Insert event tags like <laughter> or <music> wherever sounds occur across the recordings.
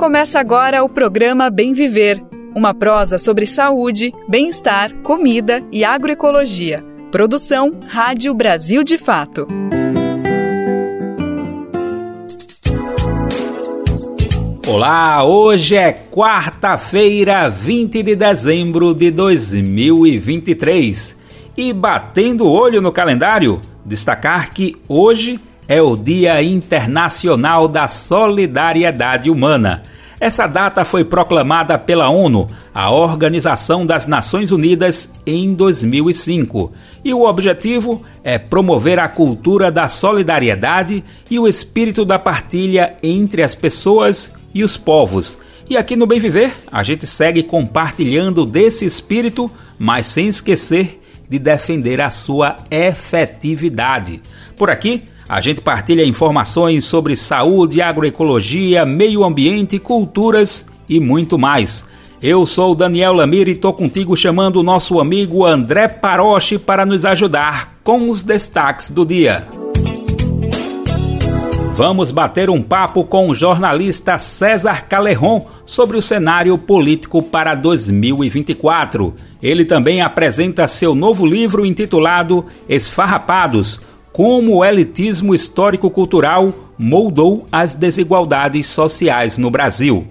Começa agora o programa Bem Viver, uma prosa sobre saúde, bem-estar, comida e agroecologia. Produção Rádio Brasil de Fato. Olá, hoje é quarta-feira, 20 de dezembro de 2023. E batendo o olho no calendário, destacar que hoje é o Dia Internacional da Solidariedade Humana. Essa data foi proclamada pela ONU, a Organização das Nações Unidas, em 2005. E o objetivo é promover a cultura da solidariedade e o espírito da partilha entre as pessoas e os povos. E aqui no Bem Viver, a gente segue compartilhando desse espírito, mas sem esquecer de defender a sua efetividade. Por aqui, a gente partilha informações sobre saúde, agroecologia, meio ambiente, culturas e muito mais. Eu sou Daniel Lamir e tô contigo chamando o nosso amigo André Paroche para nos ajudar com os destaques do dia. Vamos bater um papo com o jornalista César Calerron sobre o cenário político para 2024. Ele também apresenta seu novo livro intitulado Esfarrapados como o elitismo histórico-cultural moldou as desigualdades sociais no Brasil.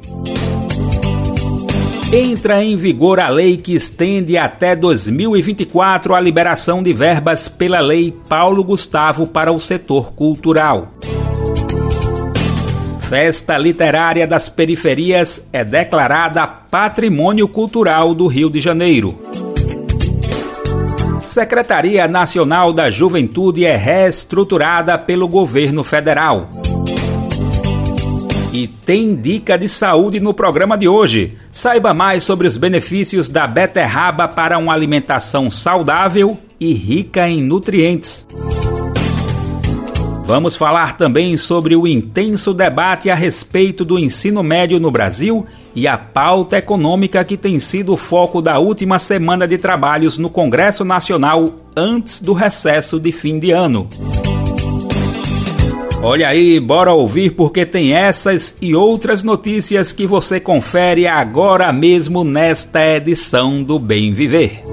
Entra em vigor a lei que estende até 2024 a liberação de verbas pela Lei Paulo Gustavo para o setor cultural. Festa Literária das Periferias é declarada Patrimônio Cultural do Rio de Janeiro. Secretaria Nacional da Juventude é reestruturada pelo governo federal. E tem dica de saúde no programa de hoje. Saiba mais sobre os benefícios da beterraba para uma alimentação saudável e rica em nutrientes. Vamos falar também sobre o intenso debate a respeito do ensino médio no Brasil e a pauta econômica que tem sido o foco da última semana de trabalhos no Congresso Nacional antes do recesso de fim de ano. Olha aí, bora ouvir porque tem essas e outras notícias que você confere agora mesmo nesta edição do Bem Viver.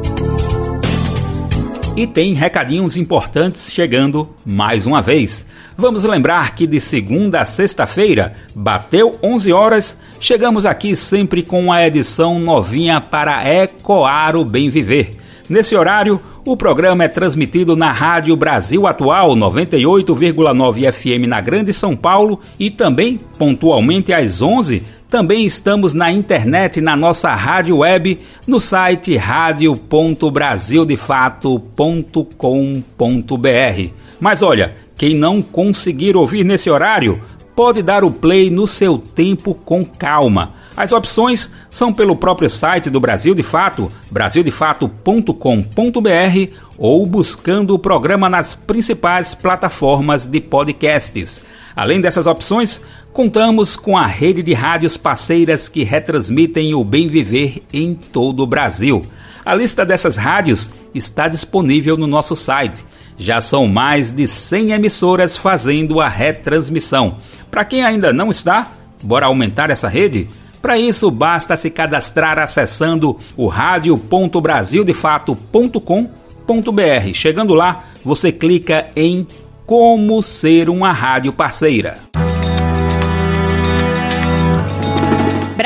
E tem recadinhos importantes chegando mais uma vez. Vamos lembrar que de segunda a sexta-feira, bateu 11 horas, chegamos aqui sempre com a edição novinha para ecoar o bem viver. Nesse horário, o programa é transmitido na Rádio Brasil Atual 98,9 FM na Grande São Paulo e também, pontualmente às 11 também estamos na internet, na nossa rádio web, no site radio.brasildefato.com.br. Mas olha, quem não conseguir ouvir nesse horário, pode dar o play no seu tempo com calma. As opções são pelo próprio site do Brasil de Fato, brasildefato.com.br ou buscando o programa nas principais plataformas de podcasts. Além dessas opções, contamos com a rede de rádios parceiras que retransmitem o bem viver em todo o Brasil. A lista dessas rádios está disponível no nosso site. Já são mais de 100 emissoras fazendo a retransmissão. Para quem ainda não está, bora aumentar essa rede? Para isso, basta se cadastrar acessando o radio.brasildefato.com.br. Chegando lá, você clica em como ser uma rádio parceira.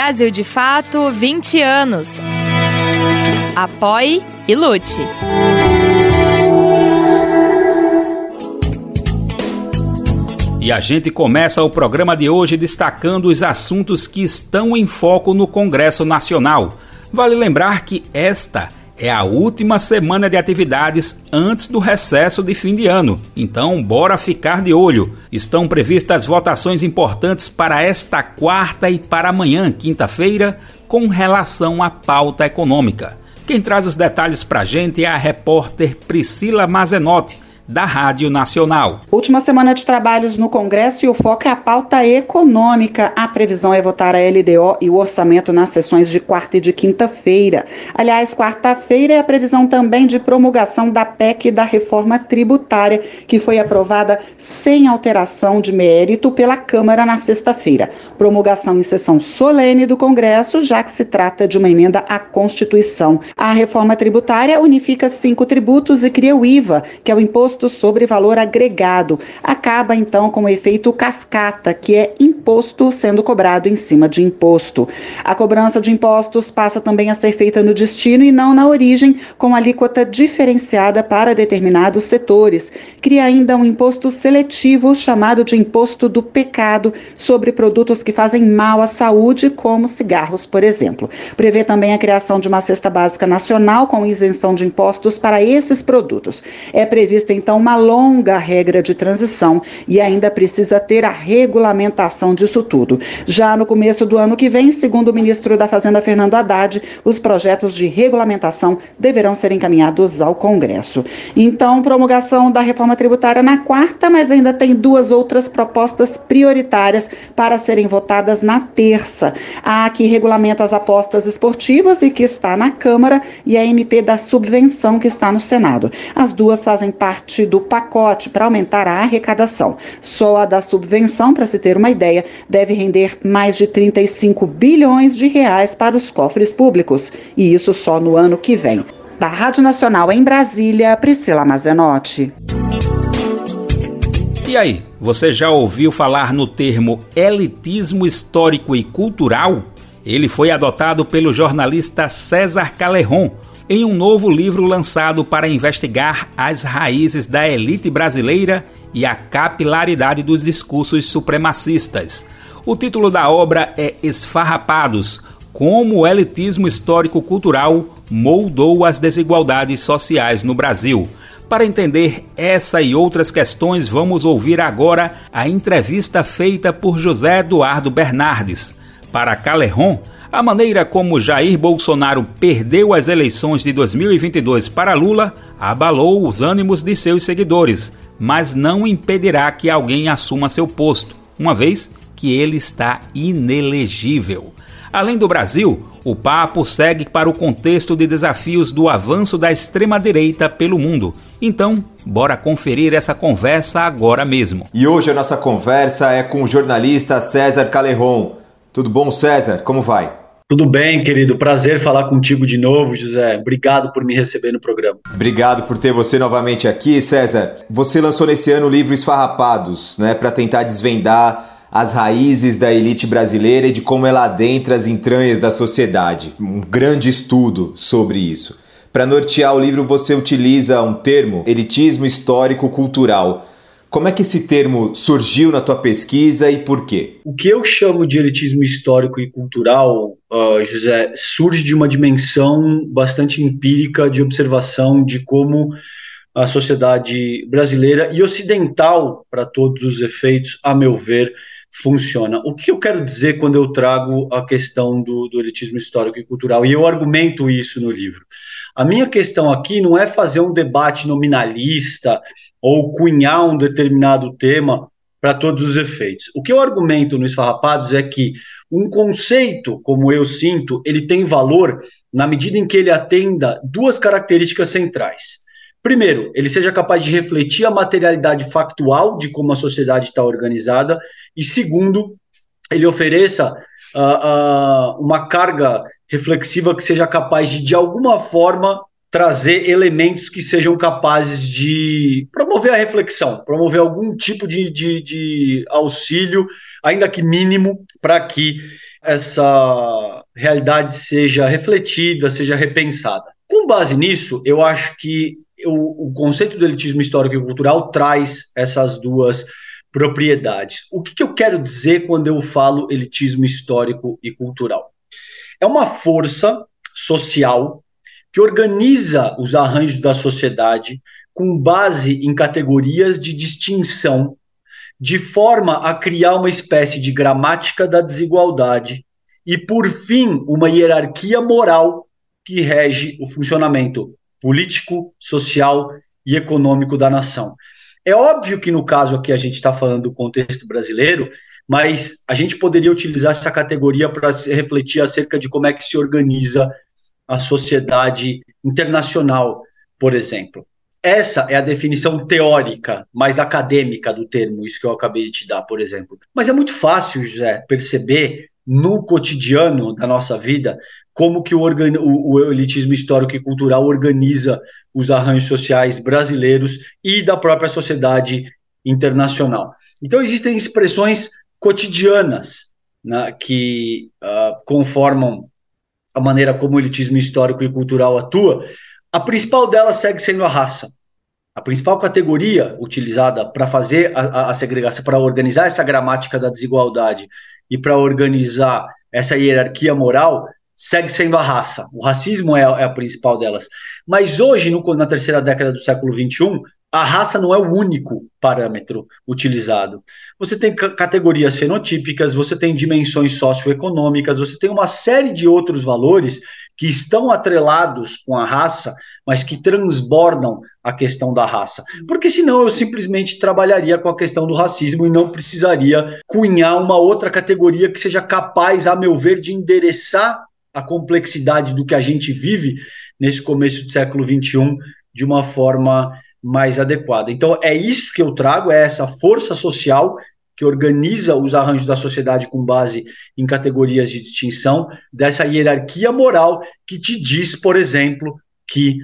Brasil de Fato 20 anos. Apoie e lute. E a gente começa o programa de hoje destacando os assuntos que estão em foco no Congresso Nacional. Vale lembrar que esta é a última semana de atividades antes do recesso de fim de ano. Então, bora ficar de olho. Estão previstas votações importantes para esta quarta e para amanhã, quinta-feira, com relação à pauta econômica. Quem traz os detalhes para a gente é a repórter Priscila Mazenotti, da Rádio Nacional. Última semana de trabalhos no Congresso e o foco é a pauta econômica. A previsão é votar a LDO e o orçamento nas sessões de quarta e de quinta-feira. Aliás, quarta-feira é a previsão também de promulgação da PEC da reforma tributária, que foi aprovada sem alteração de mérito pela Câmara na sexta-feira. Promulgação em sessão solene do Congresso, já que se trata de uma emenda à Constituição. A reforma tributária unifica cinco tributos e cria o IVA, que é o Imposto Imposto sobre Valor Agregado. Acaba então com o efeito cascata, que é imposto sendo cobrado em cima de imposto. A cobrança de impostos passa também a ser feita no destino e não na origem, com alíquota diferenciada para determinados setores. Cria ainda um imposto seletivo chamado de imposto do pecado sobre produtos que fazem mal à saúde, como cigarros, por exemplo. Prevê também a criação de uma cesta básica nacional com isenção de impostos para esses produtos. É prevista então então uma longa regra de transição e ainda precisa ter a regulamentação disso tudo. Já no começo do ano que vem, segundo o ministro da Fazenda Fernando Haddad, os projetos de regulamentação deverão ser encaminhados ao Congresso. Então, promulgação da reforma tributária na quarta, mas ainda tem duas outras propostas prioritárias para serem votadas na terça. A que regulamenta as apostas esportivas e que está na Câmara e a MP da subvenção que está no Senado. As duas fazem parte parte do pacote para aumentar a arrecadação. Só a da subvenção, para se ter uma ideia, deve render mais de 35 bilhões de reais para os cofres públicos, e isso só no ano que vem. Da Rádio Nacional em Brasília, Priscila Mazenotti. E aí, você já ouviu falar no termo elitismo histórico e cultural? Ele foi adotado pelo jornalista César Calerron em um novo livro lançado para investigar as raízes da elite brasileira e a capilaridade dos discursos supremacistas. O título da obra é Esfarrapados: Como o elitismo histórico-cultural moldou as desigualdades sociais no Brasil. Para entender essa e outras questões, vamos ouvir agora a entrevista feita por José Eduardo Bernardes. Para Calerron, a maneira como Jair Bolsonaro perdeu as eleições de 2022 para Lula abalou os ânimos de seus seguidores, mas não impedirá que alguém assuma seu posto, uma vez que ele está inelegível. Além do Brasil, o papo segue para o contexto de desafios do avanço da extrema-direita pelo mundo. Então, bora conferir essa conversa agora mesmo. E hoje a nossa conversa é com o jornalista César Calerron. Tudo bom, César? Como vai? Tudo bem, querido. Prazer falar contigo de novo, José. Obrigado por me receber no programa. Obrigado por ter você novamente aqui, César. Você lançou nesse ano o livro Esfarrapados, né, para tentar desvendar as raízes da elite brasileira e de como ela adentra as entranhas da sociedade. Um grande estudo sobre isso. Para nortear o livro, você utiliza um termo, elitismo histórico-cultural. Como é que esse termo surgiu na tua pesquisa e por quê? O que eu chamo de elitismo histórico e cultural, uh, José, surge de uma dimensão bastante empírica de observação de como a sociedade brasileira e ocidental, para todos os efeitos, a meu ver, funciona. O que eu quero dizer quando eu trago a questão do, do elitismo histórico e cultural? E eu argumento isso no livro. A minha questão aqui não é fazer um debate nominalista ou cunhar um determinado tema para todos os efeitos. O que eu argumento no Esfarrapados é que um conceito, como eu sinto, ele tem valor na medida em que ele atenda duas características centrais. Primeiro, ele seja capaz de refletir a materialidade factual de como a sociedade está organizada, e segundo, ele ofereça uh, uh, uma carga reflexiva que seja capaz de, de alguma forma, trazer elementos que sejam capazes de promover a reflexão, promover algum tipo de, de, de auxílio, ainda que mínimo, para que essa realidade seja refletida, seja repensada. Com base nisso, eu acho que o, o conceito do elitismo histórico e cultural traz essas duas propriedades. O que, que eu quero dizer quando eu falo elitismo histórico e cultural? É uma força social que organiza os arranjos da sociedade com base em categorias de distinção, de forma a criar uma espécie de gramática da desigualdade e, por fim, uma hierarquia moral que rege o funcionamento político, social e econômico da nação. É óbvio que no caso aqui a gente está falando do contexto brasileiro, mas a gente poderia utilizar essa categoria para refletir acerca de como é que se organiza a sociedade internacional, por exemplo. Essa é a definição teórica, mais acadêmica do termo, isso que eu acabei de te dar, por exemplo. Mas é muito fácil, José, perceber no cotidiano da nossa vida como que o, o, o elitismo histórico e cultural organiza os arranjos sociais brasileiros e da própria sociedade internacional. Então existem expressões cotidianas né, que uh, conformam a maneira como o elitismo histórico e cultural atua. A principal delas segue sendo a raça. A principal categoria utilizada para fazer a, a, a segregação, para organizar essa gramática da desigualdade e para organizar essa hierarquia moral segue sendo a raça. O racismo é, é a principal delas. Mas hoje, no, na terceira década do século XXI, a raça não é o único parâmetro utilizado. Você tem categorias fenotípicas, você tem dimensões socioeconômicas, você tem uma série de outros valores que estão atrelados com a raça, mas que transbordam a questão da raça. Porque senão eu simplesmente trabalharia com a questão do racismo e não precisaria cunhar uma outra categoria que seja capaz, a meu ver, de endereçar a complexidade do que a gente vive nesse começo do século XXI de uma forma mais adequada. Então, é isso que eu trago, é essa força social que organiza os arranjos da sociedade com base em categorias de distinção, dessa hierarquia moral que te diz, por exemplo, que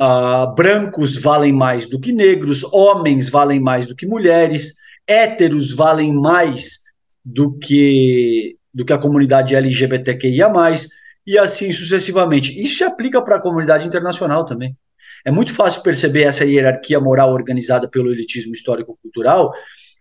uh, brancos valem mais do que negros, homens valem mais do que mulheres, héteros valem mais do que, do que a comunidade LGBTQIA, e assim sucessivamente. Isso se aplica para a comunidade internacional também. É muito fácil perceber essa hierarquia moral organizada pelo elitismo histórico-cultural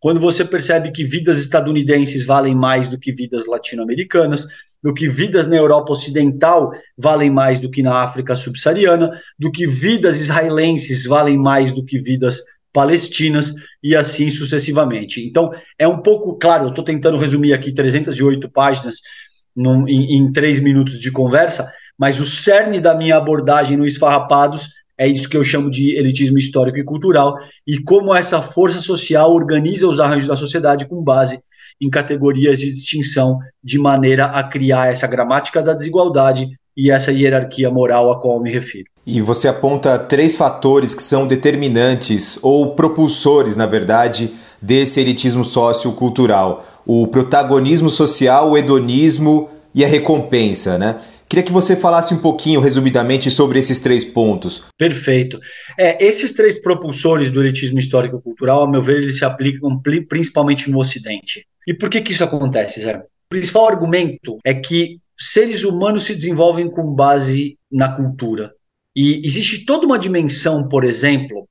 quando você percebe que vidas estadunidenses valem mais do que vidas latino-americanas, do que vidas na Europa Ocidental valem mais do que na África subsaariana, do que vidas israelenses valem mais do que vidas palestinas e assim sucessivamente. Então, é um pouco, claro, eu estou tentando resumir aqui 308 páginas num, em, em três minutos de conversa, mas o cerne da minha abordagem no Esfarrapados é isso que eu chamo de elitismo histórico e cultural, e como essa força social organiza os arranjos da sociedade com base em categorias de distinção, de maneira a criar essa gramática da desigualdade e essa hierarquia moral a qual eu me refiro. E você aponta três fatores que são determinantes ou propulsores, na verdade, desse elitismo sociocultural: o protagonismo social, o hedonismo e a recompensa, né? Queria que você falasse um pouquinho, resumidamente, sobre esses três pontos. Perfeito. É, esses três propulsores do elitismo histórico-cultural, a meu ver, eles se aplicam principalmente no Ocidente. E por que, que isso acontece, Zé? O principal argumento é que seres humanos se desenvolvem com base na cultura. E existe toda uma dimensão, por exemplo,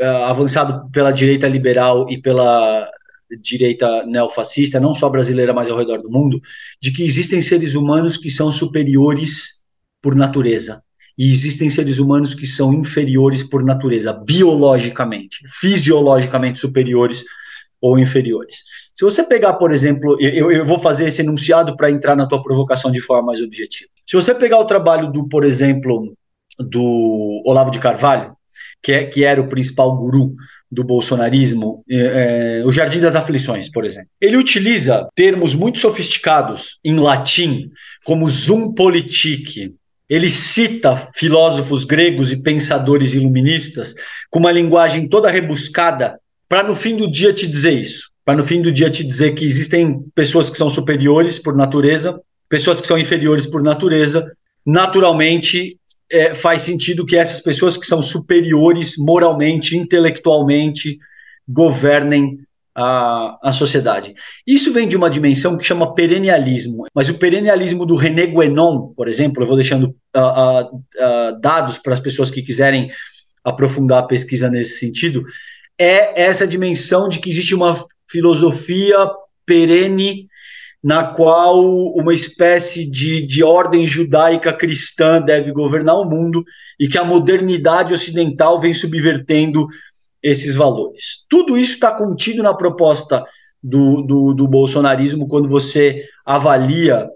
uh, avançado pela direita liberal e pela direita neofascista, não só brasileira, mas ao redor do mundo, de que existem seres humanos que são superiores por natureza. E existem seres humanos que são inferiores por natureza, biologicamente, fisiologicamente superiores ou inferiores. Se você pegar, por exemplo, eu, eu vou fazer esse enunciado para entrar na tua provocação de forma mais objetiva. Se você pegar o trabalho do, por exemplo, do Olavo de Carvalho, que, é, que era o principal guru do bolsonarismo, é, é, o Jardim das Aflições, por exemplo. Ele utiliza termos muito sofisticados em latim, como zoom politique. Ele cita filósofos gregos e pensadores iluministas com uma linguagem toda rebuscada para no fim do dia te dizer isso. Para no fim do dia te dizer que existem pessoas que são superiores por natureza, pessoas que são inferiores por natureza. Naturalmente, é, faz sentido que essas pessoas que são superiores moralmente, intelectualmente, governem a, a sociedade. Isso vem de uma dimensão que chama perennialismo, mas o perennialismo do René Guénon, por exemplo, eu vou deixando uh, uh, uh, dados para as pessoas que quiserem aprofundar a pesquisa nesse sentido, é essa dimensão de que existe uma filosofia perene na qual uma espécie de, de ordem judaica cristã deve governar o mundo e que a modernidade ocidental vem subvertendo esses valores. Tudo isso está contido na proposta do, do, do bolsonarismo quando você avalia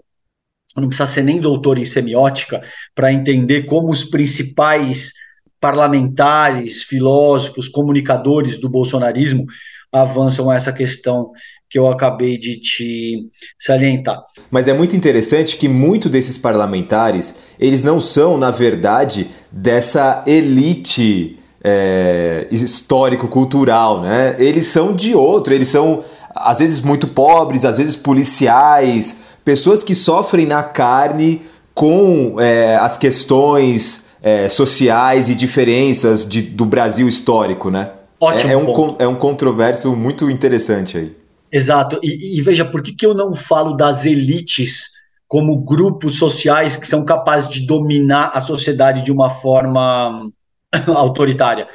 não precisa ser nem doutor em semiótica para entender como os principais parlamentares, filósofos, comunicadores do bolsonarismo avançam essa questão que eu acabei de te salientar. Mas é muito interessante que muito desses parlamentares, eles não são, na verdade, dessa elite é, histórico-cultural, né? Eles são de outro, eles são às vezes muito pobres, às vezes policiais, pessoas que sofrem na carne com é, as questões é, sociais e diferenças de, do Brasil histórico, né? Ótimo. É, é um, é um controverso muito interessante aí. Exato. E, e, veja, por que, que eu não falo das elites como grupos sociais que são capazes de dominar a sociedade de uma forma <laughs> autoritária?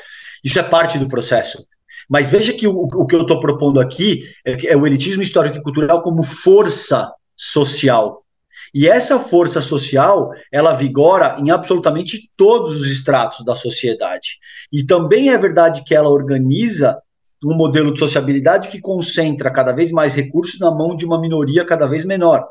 Isso é parte do processo. Mas veja que o, o que eu estou propondo aqui é, é o elitismo histórico e cultural como força social. E essa força social, ela vigora em absolutamente todos os estratos da sociedade. E também é verdade que ela organiza um modelo de sociabilidade que concentra cada vez mais recursos na mão de uma minoria cada vez menor.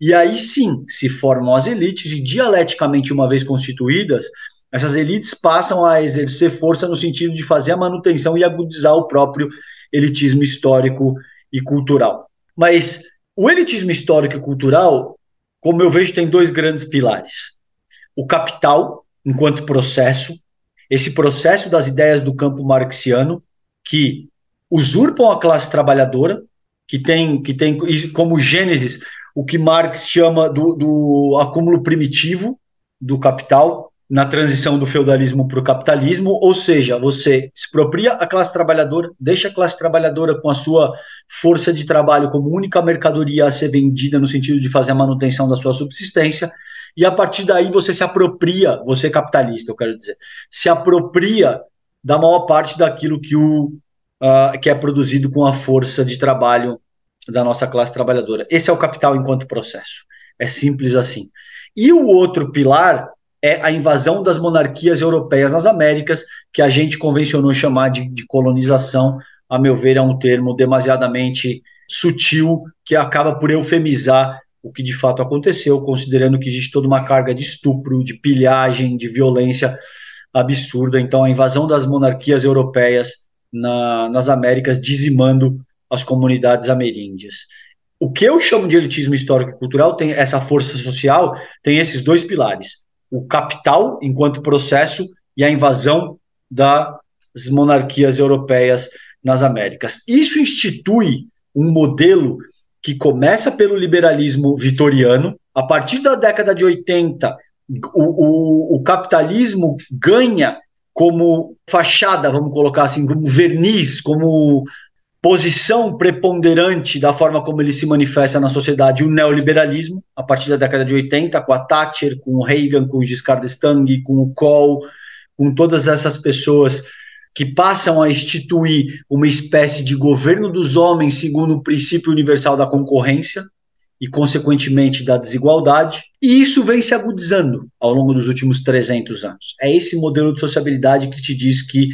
E aí sim se formam as elites, e dialeticamente, uma vez constituídas, essas elites passam a exercer força no sentido de fazer a manutenção e agudizar o próprio elitismo histórico e cultural. Mas o elitismo histórico e cultural, como eu vejo, tem dois grandes pilares: o capital, enquanto processo, esse processo das ideias do campo marxiano, que usurpam a classe trabalhadora, que tem, que tem como gênesis o que Marx chama do, do acúmulo primitivo do capital, na transição do feudalismo para o capitalismo, ou seja, você expropria a classe trabalhadora, deixa a classe trabalhadora com a sua força de trabalho como única mercadoria a ser vendida no sentido de fazer a manutenção da sua subsistência, e a partir daí você se apropria, você é capitalista, eu quero dizer, se apropria da maior parte daquilo que, o, uh, que é produzido com a força de trabalho da nossa classe trabalhadora. Esse é o capital enquanto processo. É simples assim. E o outro pilar é a invasão das monarquias europeias nas Américas, que a gente convencionou chamar de, de colonização. A meu ver, é um termo demasiadamente sutil que acaba por eufemizar o que de fato aconteceu, considerando que existe toda uma carga de estupro, de pilhagem, de violência absurda. Então, a invasão das monarquias europeias na, nas Américas, dizimando as comunidades ameríndias. O que eu chamo de elitismo histórico e cultural tem essa força social, tem esses dois pilares: o capital enquanto processo e a invasão das monarquias europeias nas Américas. Isso institui um modelo que começa pelo liberalismo vitoriano. A partir da década de 80, o, o, o capitalismo ganha como fachada, vamos colocar assim, como verniz, como posição preponderante da forma como ele se manifesta na sociedade, o neoliberalismo, a partir da década de 80, com a Thatcher, com o Reagan, com o Giscard d'Estaing, com o Kohl, com todas essas pessoas que passam a instituir uma espécie de governo dos homens segundo o princípio universal da concorrência e, consequentemente, da desigualdade. E isso vem se agudizando ao longo dos últimos 300 anos. É esse modelo de sociabilidade que te diz que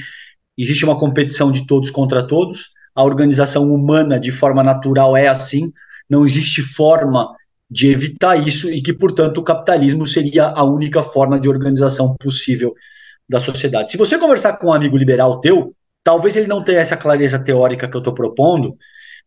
existe uma competição de todos contra todos, a organização humana de forma natural é assim, não existe forma de evitar isso e que, portanto, o capitalismo seria a única forma de organização possível da sociedade. Se você conversar com um amigo liberal teu, talvez ele não tenha essa clareza teórica que eu estou propondo,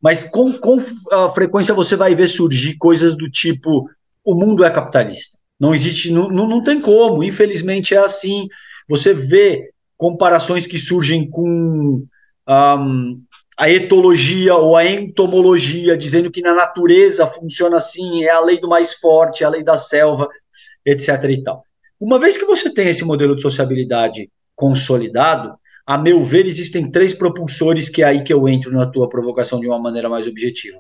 mas com, com a frequência você vai ver surgir coisas do tipo: o mundo é capitalista. Não existe, não, não, não tem como, infelizmente é assim. Você vê comparações que surgem com um, a etologia ou a entomologia, dizendo que na natureza funciona assim, é a lei do mais forte, é a lei da selva, etc. e tal. Uma vez que você tem esse modelo de sociabilidade consolidado, a meu ver, existem três propulsores que é aí que eu entro na tua provocação de uma maneira mais objetiva.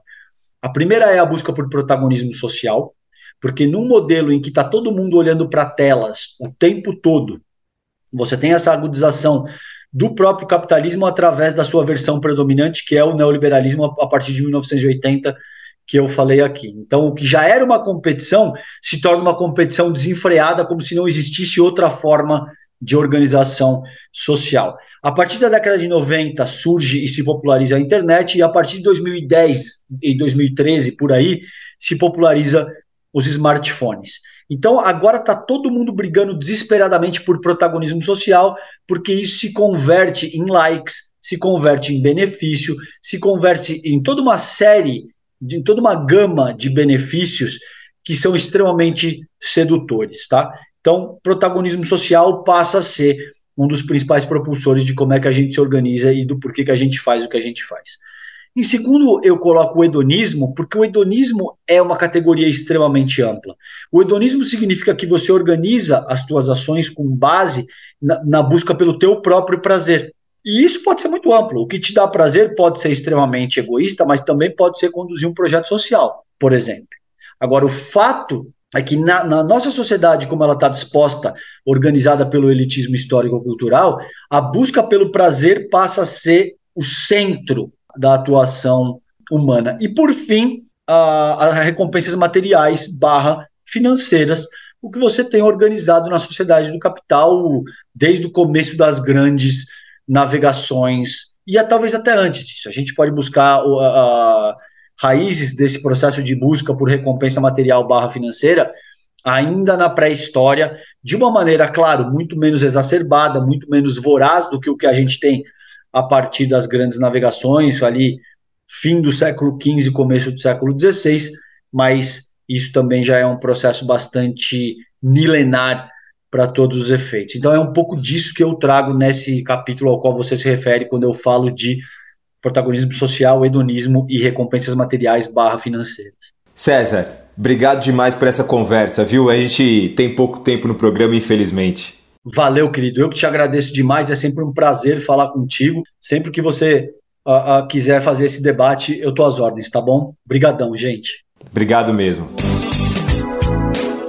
A primeira é a busca por protagonismo social, porque num modelo em que está todo mundo olhando para telas o tempo todo, você tem essa agudização do próprio capitalismo através da sua versão predominante, que é o neoliberalismo a partir de 1980, que eu falei aqui. Então, o que já era uma competição se torna uma competição desenfreada, como se não existisse outra forma de organização social. A partir da década de 90 surge e se populariza a internet, e a partir de 2010 e 2013, por aí, se populariza os smartphones. Então agora está todo mundo brigando desesperadamente por protagonismo social, porque isso se converte em likes, se converte em benefício, se converte em toda uma série, em toda uma gama de benefícios que são extremamente sedutores, tá? Então, protagonismo social passa a ser um dos principais propulsores de como é que a gente se organiza e do porquê que a gente faz o que a gente faz. Em segundo, eu coloco o hedonismo, porque o hedonismo é uma categoria extremamente ampla. O hedonismo significa que você organiza as suas ações com base na, na, busca pelo teu próprio prazer. E isso pode ser muito amplo. O que te dá prazer pode ser extremamente egoísta, mas também pode ser conduzir um projeto social, por exemplo. Agora, o fato é que na, na nossa sociedade, como ela está disposta, organizada pelo elitismo histórico-cultural, a busca pelo prazer passa a ser o centro da atuação humana. E, por fim, as recompensas materiais barra financeiras, o que você tem organizado na sociedade do capital desde o começo das grandes navegações, e talvez até antes disso. A gente pode buscar uh, raízes desse processo de busca por recompensa material barra financeira ainda na pré-história, de uma maneira, claro, muito menos exacerbada, muito menos voraz do que o que a gente tem a partir das grandes navegações, ali fim do século XV, começo do século XVI, mas isso também já é um processo bastante milenar para todos os efeitos. Então é um pouco disso que eu trago nesse capítulo ao qual você se refere quando eu falo de protagonismo social, hedonismo e recompensas materiais barra financeiras. César, obrigado demais por essa conversa, viu? A gente tem pouco tempo no programa, infelizmente. Valeu, querido. Eu que te agradeço demais. É sempre um prazer falar contigo. Sempre que você uh, uh, quiser fazer esse debate, eu tô às ordens, tá bom? Obrigadão, gente. Obrigado mesmo.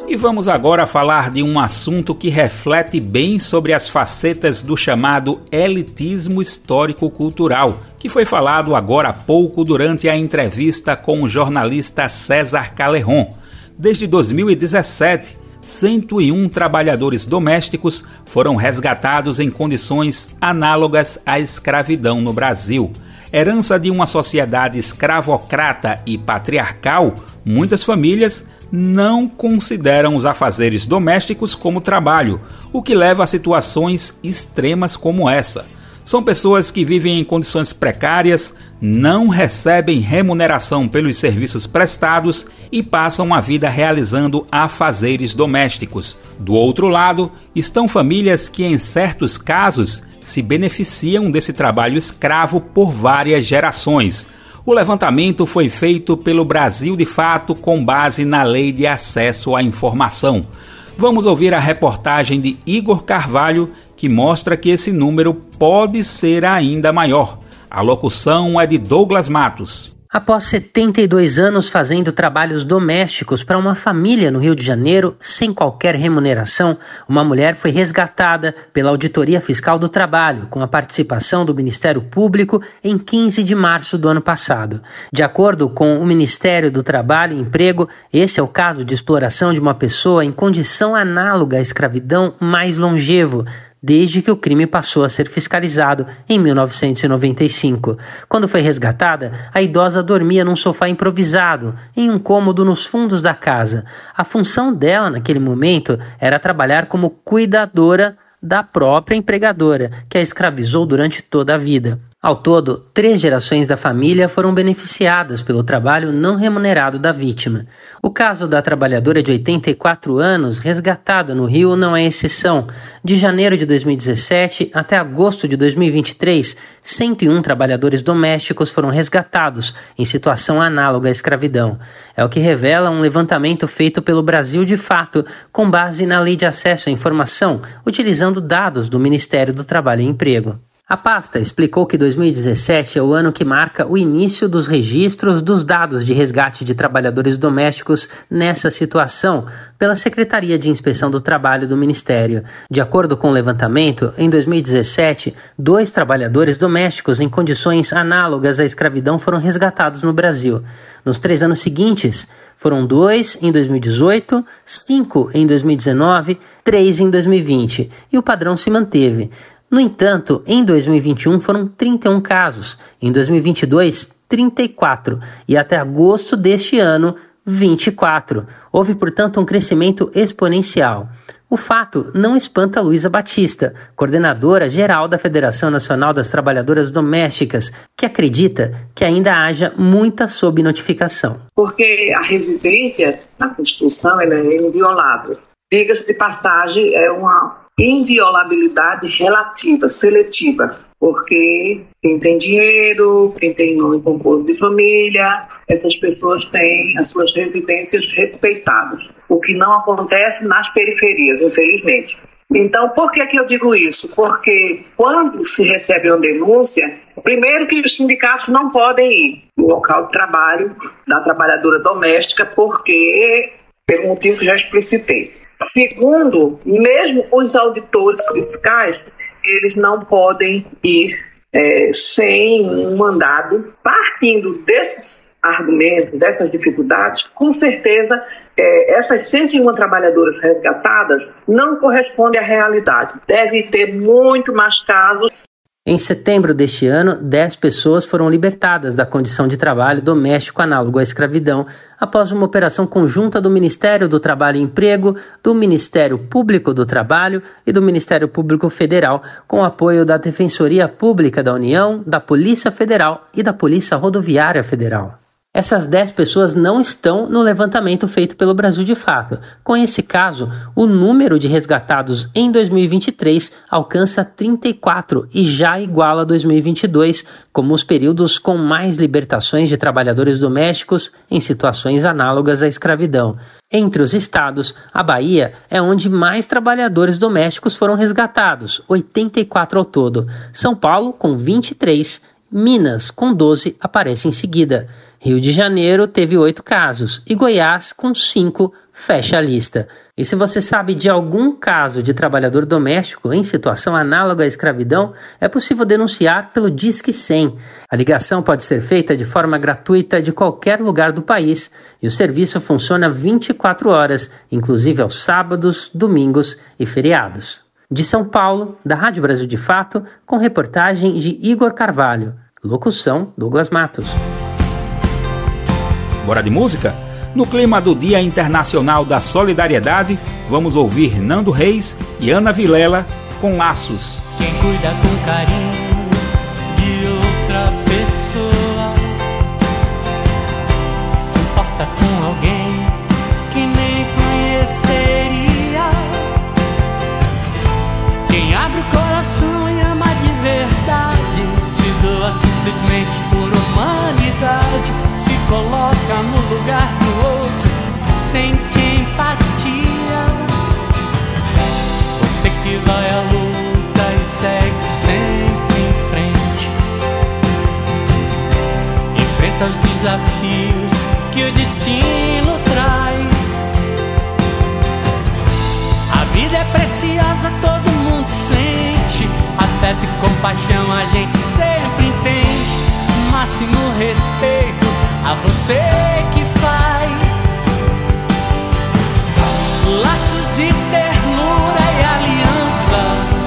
E vamos agora falar de um assunto que reflete bem sobre as facetas do chamado elitismo histórico-cultural, que foi falado agora há pouco durante a entrevista com o jornalista César Calerron. Desde 2017, 101 trabalhadores domésticos foram resgatados em condições análogas à escravidão no Brasil. Herança de uma sociedade escravocrata e patriarcal, muitas famílias não consideram os afazeres domésticos como trabalho, o que leva a situações extremas como essa. São pessoas que vivem em condições precárias, não recebem remuneração pelos serviços prestados e passam a vida realizando afazeres domésticos. Do outro lado, estão famílias que, em certos casos, se beneficiam desse trabalho escravo por várias gerações. O levantamento foi feito pelo Brasil de Fato com base na Lei de Acesso à Informação. Vamos ouvir a reportagem de Igor Carvalho que mostra que esse número pode ser ainda maior. A locução é de Douglas Matos. Após 72 anos fazendo trabalhos domésticos para uma família no Rio de Janeiro, sem qualquer remuneração, uma mulher foi resgatada pela Auditoria Fiscal do Trabalho, com a participação do Ministério Público, em 15 de março do ano passado. De acordo com o Ministério do Trabalho e Emprego, esse é o caso de exploração de uma pessoa em condição análoga à escravidão mais longevo desde que o crime passou a ser fiscalizado em 1995. Quando foi resgatada, a idosa dormia num sofá improvisado, em um cômodo nos fundos da casa. A função dela naquele momento era trabalhar como cuidadora da própria empregadora, que a escravizou durante toda a vida. Ao todo, três gerações da família foram beneficiadas pelo trabalho não remunerado da vítima. O caso da trabalhadora de 84 anos, resgatada no Rio, não é exceção. De janeiro de 2017 até agosto de 2023, 101 trabalhadores domésticos foram resgatados em situação análoga à escravidão. É o que revela um levantamento feito pelo Brasil de Fato, com base na Lei de Acesso à Informação, utilizando dados do Ministério do Trabalho e Emprego. A pasta explicou que 2017 é o ano que marca o início dos registros dos dados de resgate de trabalhadores domésticos nessa situação pela Secretaria de Inspeção do Trabalho do Ministério. De acordo com o levantamento, em 2017, dois trabalhadores domésticos em condições análogas à escravidão foram resgatados no Brasil. Nos três anos seguintes, foram dois em 2018, cinco em 2019, três em 2020, e o padrão se manteve. No entanto, em 2021 foram 31 casos, em 2022, 34 e até agosto deste ano, 24. Houve, portanto, um crescimento exponencial. O fato não espanta Luísa Batista, coordenadora geral da Federação Nacional das Trabalhadoras Domésticas, que acredita que ainda haja muita subnotificação. Porque a residência na Constituição é inviolável. Diga-se de passagem, é uma inviolabilidade relativa, seletiva porque quem tem dinheiro, quem tem nome composto de família, essas pessoas têm as suas residências respeitadas, o que não acontece nas periferias, infelizmente. Então, por que, que eu digo isso? Porque quando se recebe uma denúncia, primeiro que os sindicatos não podem ir no local de trabalho da trabalhadora doméstica, porque, pelo motivo que já explicitei. Segundo, mesmo os auditores fiscais eles não podem ir é, sem um mandado. Partindo desses argumentos, dessas dificuldades, com certeza é, essas 101 trabalhadoras resgatadas não correspondem à realidade. Deve ter muito mais casos em setembro deste ano, 10 pessoas foram libertadas da condição de trabalho doméstico análogo à escravidão após uma operação conjunta do Ministério do Trabalho e Emprego, do Ministério Público do Trabalho e do Ministério Público Federal, com apoio da Defensoria Pública da União, da Polícia Federal e da Polícia Rodoviária Federal. Essas 10 pessoas não estão no levantamento feito pelo Brasil de Fato. Com esse caso, o número de resgatados em 2023 alcança 34 e já iguala 2022, como os períodos com mais libertações de trabalhadores domésticos em situações análogas à escravidão. Entre os estados, a Bahia é onde mais trabalhadores domésticos foram resgatados, 84 ao todo. São Paulo, com 23, Minas, com 12, aparece em seguida. Rio de Janeiro teve oito casos e Goiás, com cinco, fecha a lista. E se você sabe de algum caso de trabalhador doméstico em situação análoga à escravidão, é possível denunciar pelo Disque 100. A ligação pode ser feita de forma gratuita de qualquer lugar do país e o serviço funciona 24 horas, inclusive aos sábados, domingos e feriados. De São Paulo, da Rádio Brasil de Fato, com reportagem de Igor Carvalho. Locução: Douglas Matos. Bora de música? No clima do Dia Internacional da Solidariedade, vamos ouvir Nando Reis e Ana Vilela com Laços. Quem cuida com carinho enfrenta os desafios que o destino traz. A vida é preciosa, todo mundo sente. Afeto e compaixão a gente sempre entende. Máximo respeito a você que faz laços de ternura e aliança,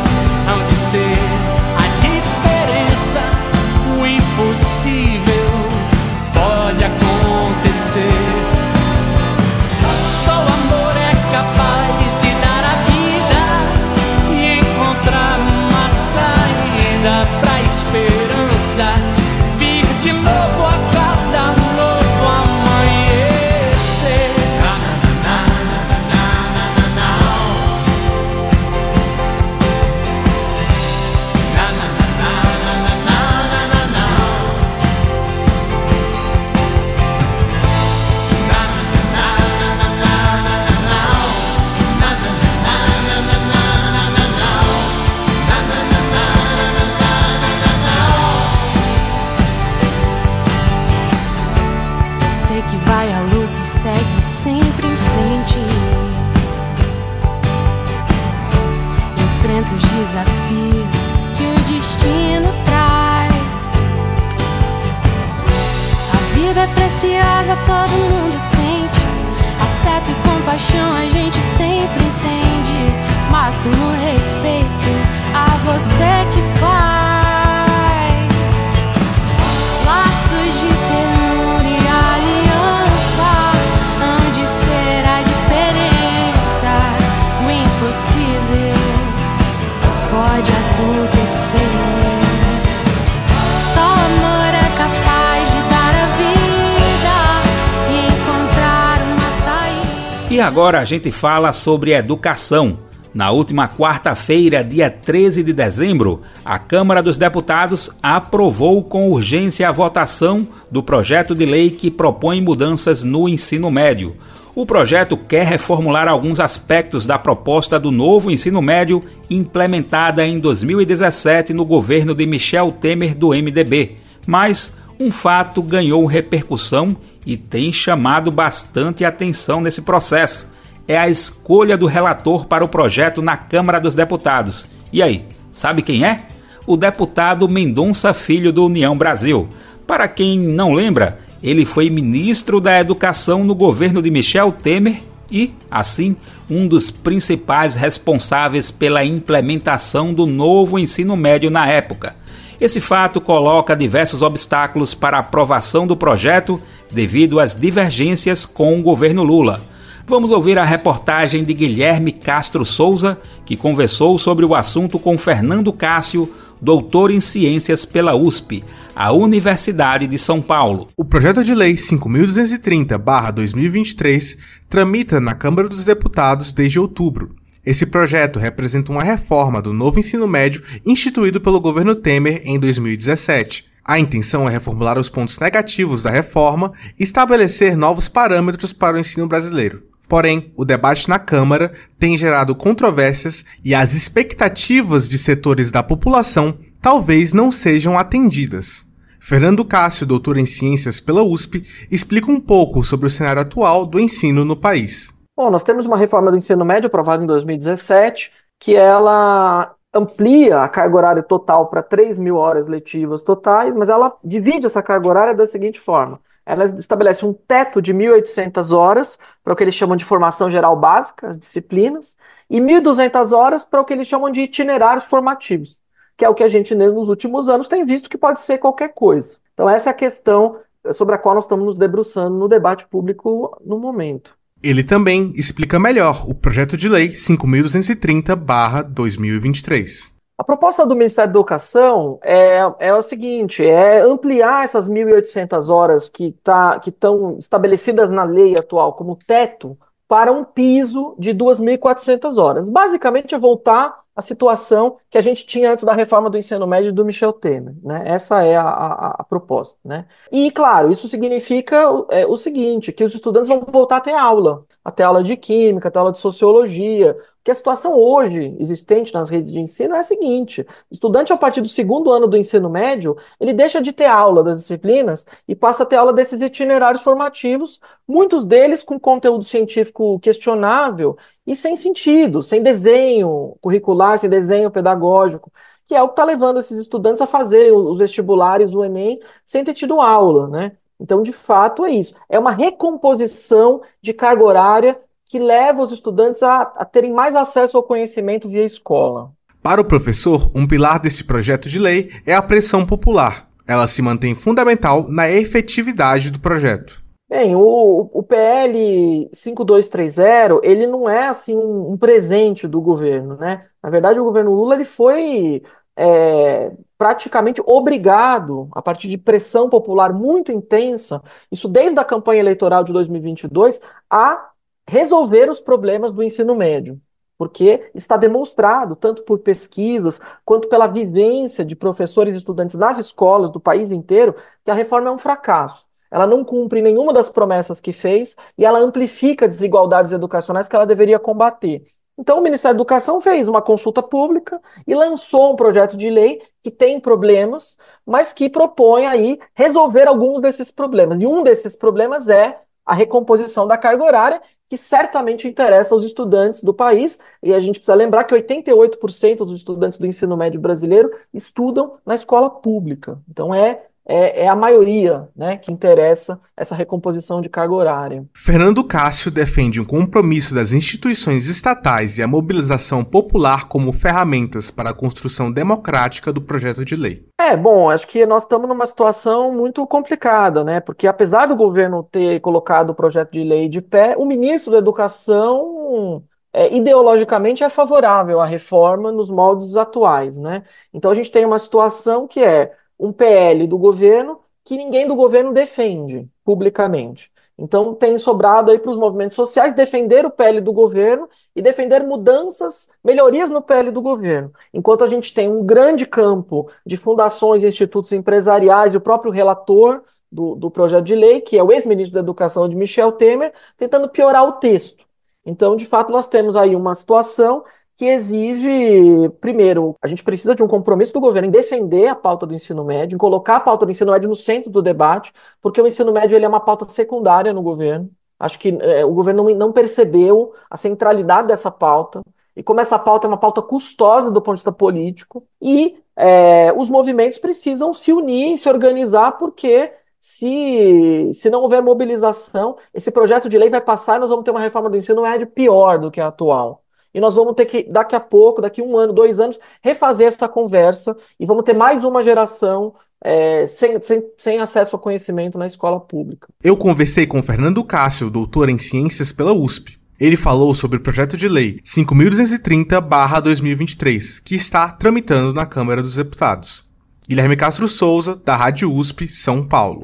agora a gente fala sobre educação. Na última quarta-feira, dia 13 de dezembro, a Câmara dos Deputados aprovou com urgência a votação do projeto de lei que propõe mudanças no ensino médio. O projeto quer reformular alguns aspectos da proposta do novo ensino médio implementada em 2017 no governo de Michel Temer do MDB. Mas um fato ganhou repercussão e tem chamado bastante atenção nesse processo. É a escolha do relator para o projeto na Câmara dos Deputados. E aí, sabe quem é? O deputado Mendonça Filho do União Brasil. Para quem não lembra, ele foi ministro da Educação no governo de Michel Temer e, assim, um dos principais responsáveis pela implementação do novo ensino médio na época. Esse fato coloca diversos obstáculos para a aprovação do projeto devido às divergências com o governo Lula. Vamos ouvir a reportagem de Guilherme Castro Souza, que conversou sobre o assunto com Fernando Cássio, doutor em ciências pela USP, a Universidade de São Paulo. O projeto de lei 5230/2023 tramita na Câmara dos Deputados desde outubro. Esse projeto representa uma reforma do novo ensino médio instituído pelo governo Temer em 2017. A intenção é reformular os pontos negativos da reforma e estabelecer novos parâmetros para o ensino brasileiro. Porém, o debate na Câmara tem gerado controvérsias e as expectativas de setores da população talvez não sejam atendidas. Fernando Cássio, doutor em ciências pela USP, explica um pouco sobre o cenário atual do ensino no país. Bom, nós temos uma reforma do ensino médio aprovada em 2017, que ela amplia a carga horária total para 3 mil horas letivas totais, mas ela divide essa carga horária da seguinte forma. Ela estabelece um teto de 1.800 horas para o que eles chamam de formação geral básica, as disciplinas, e 1.200 horas para o que eles chamam de itinerários formativos, que é o que a gente nos últimos anos tem visto que pode ser qualquer coisa. Então, essa é a questão sobre a qual nós estamos nos debruçando no debate público no momento. Ele também explica melhor o projeto de lei 5230-2023. A proposta do Ministério da Educação é, é o seguinte: é ampliar essas 1.800 horas que tá, estão estabelecidas na lei atual como teto para um piso de 2.400 horas. Basicamente, é voltar à situação que a gente tinha antes da reforma do ensino médio do Michel Temer. Né? Essa é a, a, a proposta. Né? E, claro, isso significa é, o seguinte: que os estudantes vão voltar a ter aula, até aula de química, até aula de sociologia, que a situação hoje existente nas redes de ensino é a seguinte: estudante, a partir do segundo ano do ensino médio, ele deixa de ter aula das disciplinas e passa a ter aula desses itinerários formativos, muitos deles com conteúdo científico questionável e sem sentido, sem desenho curricular, sem desenho pedagógico, que é o que está levando esses estudantes a fazer os vestibulares, o Enem, sem ter tido aula, né? Então, de fato, é isso. É uma recomposição de carga horária que leva os estudantes a, a terem mais acesso ao conhecimento via escola. Para o professor, um pilar desse projeto de lei é a pressão popular. Ela se mantém fundamental na efetividade do projeto. Bem, o, o PL 5230, ele não é assim um, presente do governo, né? Na verdade, o governo Lula ele foi é, praticamente obrigado, a partir de pressão popular muito intensa, isso desde a campanha eleitoral de 2022, a resolver os problemas do ensino médio, porque está demonstrado, tanto por pesquisas quanto pela vivência de professores e estudantes nas escolas do país inteiro, que a reforma é um fracasso. Ela não cumpre nenhuma das promessas que fez e ela amplifica desigualdades educacionais que ela deveria combater. Então, o Ministério da Educação fez uma consulta pública e lançou um projeto de lei que tem problemas, mas que propõe aí resolver alguns desses problemas. E um desses problemas é a recomposição da carga horária, que certamente interessa aos estudantes do país, e a gente precisa lembrar que 88% dos estudantes do ensino médio brasileiro estudam na escola pública. Então é é, é, a maioria né, que interessa essa recomposição de carga horária. Fernando Cássio defende um compromisso das instituições estatais e a mobilização popular como ferramentas para a construção democrática do projeto de lei. É, bom, acho que nós estamos numa situação muito complicada, né? Porque apesar do governo ter colocado o projeto de lei de pé, o ministro da Educação é, ideologicamente é favorável à reforma nos moldes atuais, né? Então a gente tem uma situação que é um PL do governo que ninguém do governo defende publicamente. Então tem sobrado aí para os movimentos sociais defender o PL do governo e defender mudanças, melhorias no PL do governo. Enquanto a gente tem um grande campo de fundações institutos empresariais e o próprio relator do, do projeto de lei, que é o ex-ministro da Educação de Michel Temer, tentando piorar o texto. Então, de fato, nós temos aí uma situação que exige, primeiro, a gente precisa de um compromisso do governo em defender a pauta do ensino médio, em colocar a pauta do ensino médio no centro do debate, porque o ensino médio ele é uma pauta secundária no governo. Acho que é, o governo não, percebeu a centralidade dessa pauta. E como essa pauta é uma pauta custosa do ponto de vista político, e é, os movimentos precisam se unir, se organizar, porque se, se não houver mobilização, esse projeto de lei vai passar e nós vamos ter uma reforma do ensino médio pior do que a atual. E nós vamos ter que, daqui a pouco, daqui um ano, dois anos, refazer essa conversa e vamos ter mais uma geração é, sem, sem, sem acesso ao conhecimento na escola pública. Eu conversei com Fernando Cássio, doutor em ciências pela USP. Ele falou sobre o projeto de lei 5.230-2023, que está tramitando na Câmara dos Deputados. Guilherme Castro Souza, da Rádio USP, São Paulo.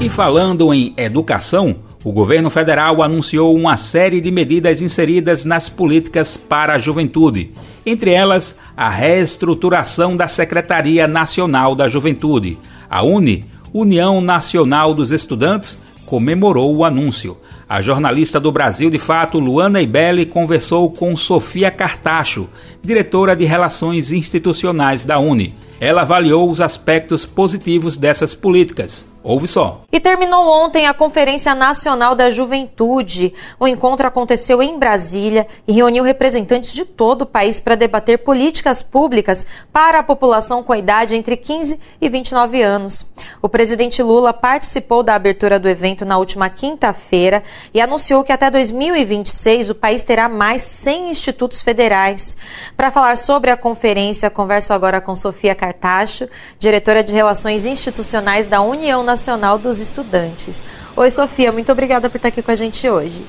E falando em educação, o governo federal anunciou uma série de medidas inseridas nas políticas para a juventude, entre elas a reestruturação da Secretaria Nacional da Juventude. A UNE, União Nacional dos Estudantes, comemorou o anúncio. A jornalista do Brasil de Fato, Luana Ibelli, conversou com Sofia Cartacho, diretora de Relações Institucionais da UNE. Ela avaliou os aspectos positivos dessas políticas. Ouve só. E terminou ontem a Conferência Nacional da Juventude. O encontro aconteceu em Brasília e reuniu representantes de todo o país para debater políticas públicas para a população com idade entre 15 e 29 anos. O presidente Lula participou da abertura do evento na última quinta-feira e anunciou que até 2026 o país terá mais 100 institutos federais. Para falar sobre a conferência, converso agora com Sofia Cartacho, diretora de Relações Institucionais da União Nacional dos Estudantes. Oi, Sofia, muito obrigada por estar aqui com a gente hoje.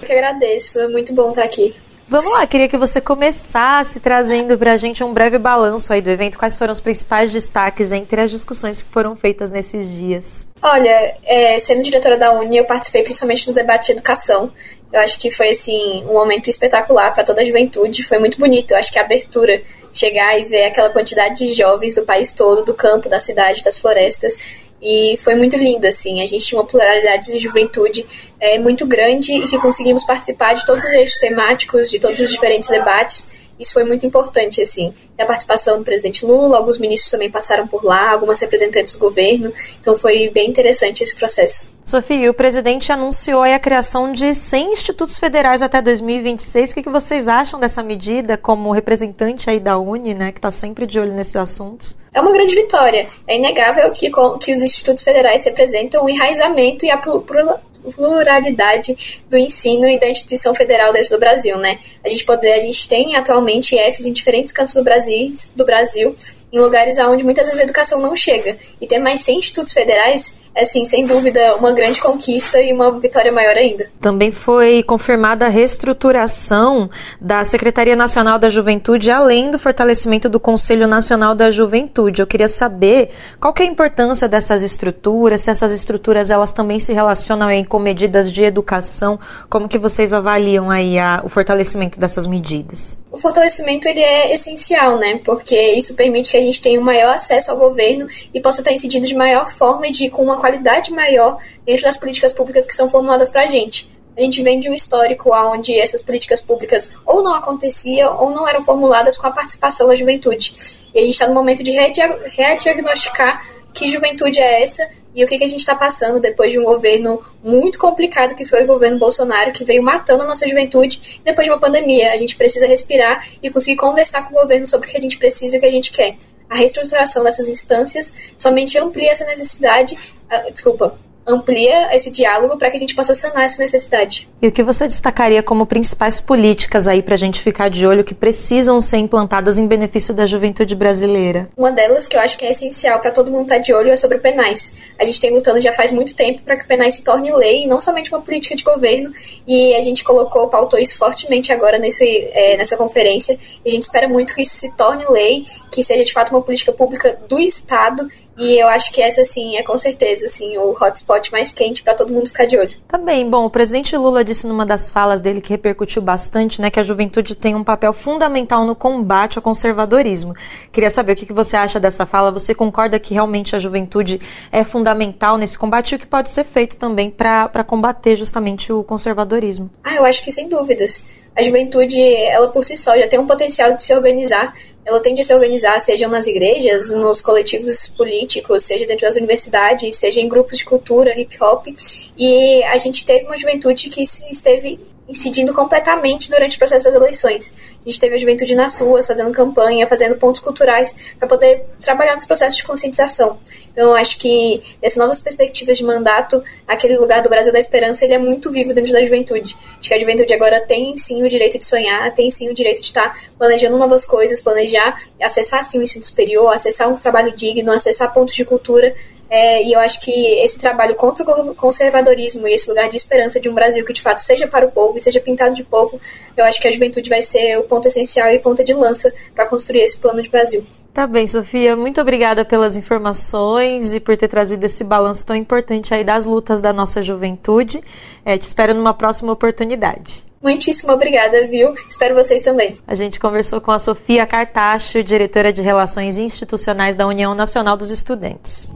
Eu que agradeço, é muito bom estar aqui. Vamos lá, queria que você começasse trazendo para a gente um breve balanço aí do evento. Quais foram os principais destaques entre as discussões que foram feitas nesses dias? Olha, é, sendo diretora da Uni, eu participei principalmente dos debates de educação. Eu acho que foi assim um momento espetacular para toda a juventude. Foi muito bonito. Eu acho que a abertura, chegar e ver aquela quantidade de jovens do país todo, do campo, da cidade, das florestas, e foi muito lindo, assim. A gente tinha uma pluralidade de juventude é, muito grande e que conseguimos participar de todos os eixos temáticos, de todos os diferentes debates. Isso foi muito importante, assim. A participação do presidente Lula, alguns ministros também passaram por lá, algumas representantes do governo. Então foi bem interessante esse processo. Sofia, o presidente anunciou a criação de 100 institutos federais até 2026. O que, vocês acham dessa medida como representante aí da Uni, né, que está sempre de olho nesses assuntos? É uma grande vitória. É inegável que, que os institutos federais representam o enraizamento e a pluralidade do ensino e da instituição federal dentro do Brasil, né? A gente pode, a gente tem atualmente IFs em diferentes cantos do Brasil, do Brasil em lugares onde muitas vezes a educação não chega. E ter mais 100 institutos federais assim, sem dúvida, uma grande conquista e uma vitória maior ainda. Também foi confirmada a reestruturação da Secretaria Nacional da Juventude, além do fortalecimento do Conselho Nacional da Juventude. Eu queria saber qual que é a importância dessas estruturas, se essas estruturas elas também se relacionam aí com medidas de educação, como que vocês avaliam aí a, o fortalecimento dessas medidas? O fortalecimento ele é essencial, né? Porque isso permite que a gente tenha um maior acesso ao governo e possa estar incidindo de maior forma e de com uma qualidade maior dentro das políticas públicas que são formuladas para a gente. A gente vem de um histórico onde essas políticas públicas ou não aconteciam ou não eram formuladas com a participação da juventude. E a gente está no momento de rediagnosticar que juventude é essa e o que, que a gente está passando depois de um governo muito complicado que foi o governo Bolsonaro, que veio matando a nossa juventude depois de uma pandemia. A gente precisa respirar e conseguir conversar com o governo sobre o que a gente precisa e o que a gente quer. A reestruturação dessas instâncias somente amplia essa necessidade, uh, desculpa, amplia esse diálogo para que a gente possa sanar essa necessidade. E o que você destacaria como principais políticas aí para a gente ficar de olho que precisam ser implantadas em benefício da juventude brasileira? Uma delas que eu acho que é essencial para todo mundo estar tá de olho é sobre o penais. A gente tem lutando já faz muito tempo para que o penais se torne lei e não somente uma política de governo. E a gente colocou, pautou isso fortemente agora nesse, é, nessa conferência. E a gente espera muito que isso se torne lei, que seja de fato uma política pública do Estado E eu acho que essa, sim, é com certeza, assim, o hotspot mais quente para todo mundo ficar de olho. Tá bem, bom, o presidente Lula disse numa das falas dele que repercutiu bastante, né, que a juventude tem um papel fundamental no combate ao conservadorismo. Queria saber o que você acha dessa fala. Você concorda que realmente a juventude é fundamental nesse combate e o que pode ser feito também para combater justamente o conservadorismo? Ah, eu acho que sem dúvidas. A juventude, ela por si só já tem um potencial de se organizar ela tende a se organizar, seja nas igrejas, nos coletivos políticos, seja dentro das universidades, seja em grupos de cultura, hip hop. E a gente teve uma juventude que esteve incidindo completamente durante o processo das eleições. A gente teve a juventude nas ruas, fazendo campanha, fazendo pontos culturais, para poder trabalhar nos processos de conscientização. Então, eu acho que nessas novas perspectivas de mandato, aquele lugar do Brasil da Esperança, ele é muito vivo dentro da juventude. Acho que a juventude agora tem, sim, o direito de sonhar, tem, sim, o direito de estar planejando novas coisas, planejar, acessar, sim, o ensino superior, acessar um trabalho digno, acessar pontos de cultura, é, e eu acho que esse trabalho contra o conservadorismo e esse lugar de esperança de um Brasil que de fato seja para o povo e seja pintado de povo, eu acho que a juventude vai ser o ponto essencial e ponta de lança para construir esse plano de Brasil. Tá bem, Sofia. Muito obrigada pelas informações e por ter trazido esse balanço tão importante aí das lutas da nossa juventude. É, te espero numa próxima oportunidade. Muitíssimo obrigada, viu? Espero vocês também. A gente conversou com a Sofia Cartacho, diretora de Relações Institucionais da União Nacional dos Estudantes.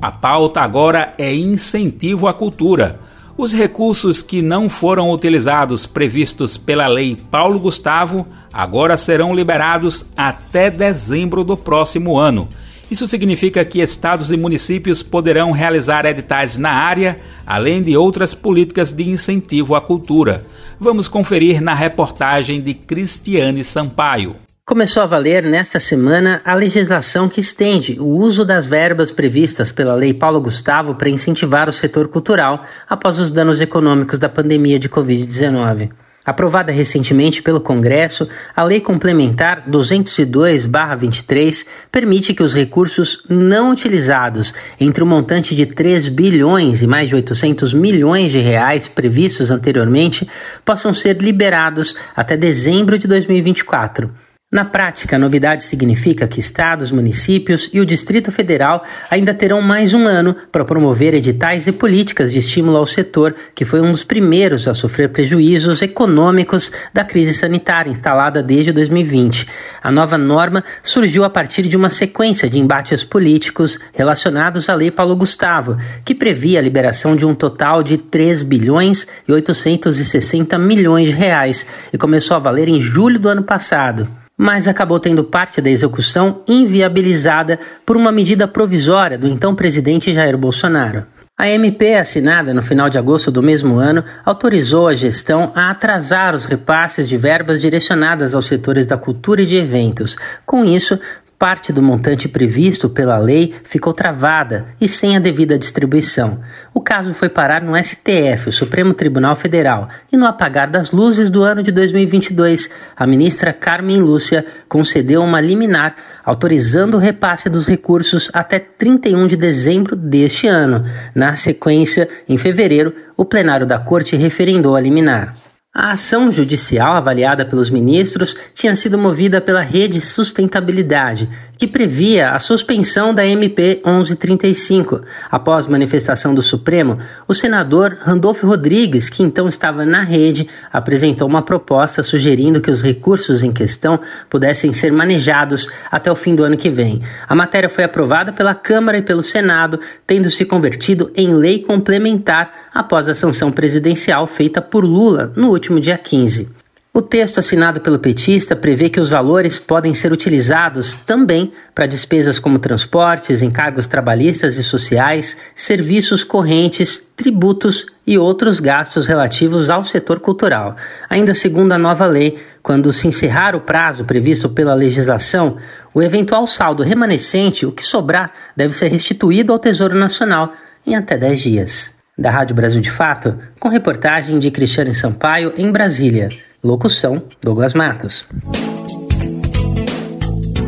A pauta agora é incentivo à cultura. Os recursos que não foram utilizados previstos pela Lei Paulo Gustavo agora serão liberados até dezembro do próximo ano. Isso significa que estados e municípios poderão realizar editais na área, além de outras políticas de incentivo à cultura. Vamos conferir na reportagem de Cristiane Sampaio. Começou a valer nesta semana a legislação que estende o uso das verbas previstas pela Lei Paulo Gustavo para incentivar o setor cultural após os danos econômicos da pandemia de Covid-19. Aprovada recentemente pelo Congresso, a Lei Complementar 202-23 permite que os recursos não utilizados entre o montante de 3 bilhões e mais de 800 milhões de reais previstos anteriormente possam ser liberados até dezembro de 2024. Na prática, a novidade significa que estados, municípios e o Distrito Federal ainda terão mais um ano para promover editais e políticas de estímulo ao setor, que foi um dos primeiros a sofrer prejuízos econômicos da crise sanitária instalada desde 2020. A nova norma surgiu a partir de uma sequência de embates políticos relacionados à Lei Paulo Gustavo, que previa a liberação de um total de 3 bilhões e 860 milhões de reais e começou a valer em julho do ano passado mas acabou tendo parte da execução inviabilizada por uma medida provisória do então presidente Jair Bolsonaro. A MP, assinada no final de agosto do mesmo ano, autorizou a gestão a atrasar os repasses de verbas direcionadas aos setores da cultura e de eventos. Com isso, parte do montante previsto pela lei ficou travada e sem a devida distribuição. O caso foi parar no STF, o Supremo Tribunal Federal, e no apagar das luzes do ano de 2022, a ministra Carmen Lúcia concedeu uma liminar autorizando o repasse dos recursos até 31 de dezembro deste ano. Na sequência, em fevereiro, o plenário da Corte referendou a liminar. A ação judicial avaliada pelos ministros tinha sido movida pela Rede Sustentabilidade, que previa a suspensão da MP 1135. Após manifestação do Supremo, o senador Randolfo Rodrigues, que então estava na rede, apresentou uma proposta sugerindo que os recursos em questão pudessem ser manejados até o fim do ano que vem. A matéria foi aprovada pela Câmara e pelo Senado, tendo se convertido em lei complementar após a sanção presidencial feita por Lula no último dia 15. O texto assinado pelo petista prevê que os valores podem ser utilizados também para despesas como transportes, encargos trabalhistas e sociais, serviços correntes, tributos e outros gastos relativos ao setor cultural. Ainda segundo a nova lei, quando se encerrar o prazo previsto pela legislação, o eventual saldo remanescente, o que sobrar, deve ser restituído ao Tesouro Nacional em até 10 dias. Da Rádio Brasil de Fato, com reportagem de Cristiane Sampaio em Brasília. Locução: Douglas Matos.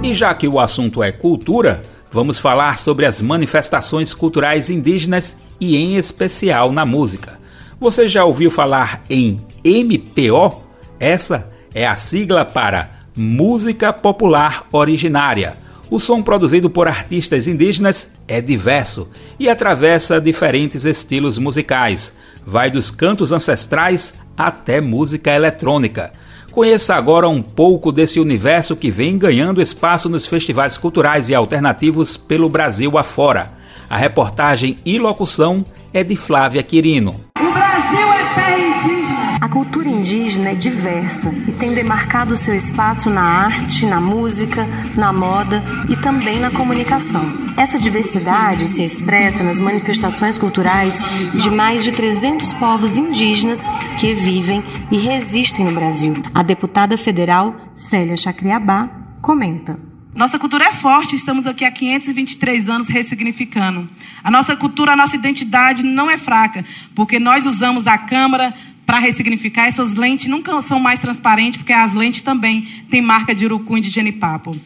E já que o assunto é cultura, vamos falar sobre as manifestações culturais indígenas e, em especial, na música. Você já ouviu falar em MPO? Essa é a sigla para Música Popular Originária O som produzido por artistas indígenas é diverso e atravessa diferentes estilos musicais. Vai dos cantos ancestrais até música eletrônica. Conheça agora um pouco desse universo que vem ganhando espaço nos festivais culturais e alternativos pelo Brasil afora. A reportagem e locução é de Flávia Quirino. O Brasil é terra indígena. Indígena é diversa e tem demarcado seu espaço na arte, na música, na moda e também na comunicação. Essa diversidade se expressa nas manifestações culturais de mais de 300 povos indígenas que vivem e resistem no Brasil. A deputada federal Célia Chacriabá comenta. Nossa cultura é forte, estamos aqui há 523 anos ressignificando. A nossa cultura, a nossa identidade não é fraca, porque nós usamos a Câmara para ressignificar. Essas lentes nunca são mais transparentes, porque as lentes também têm marca de urucum e de genipapo.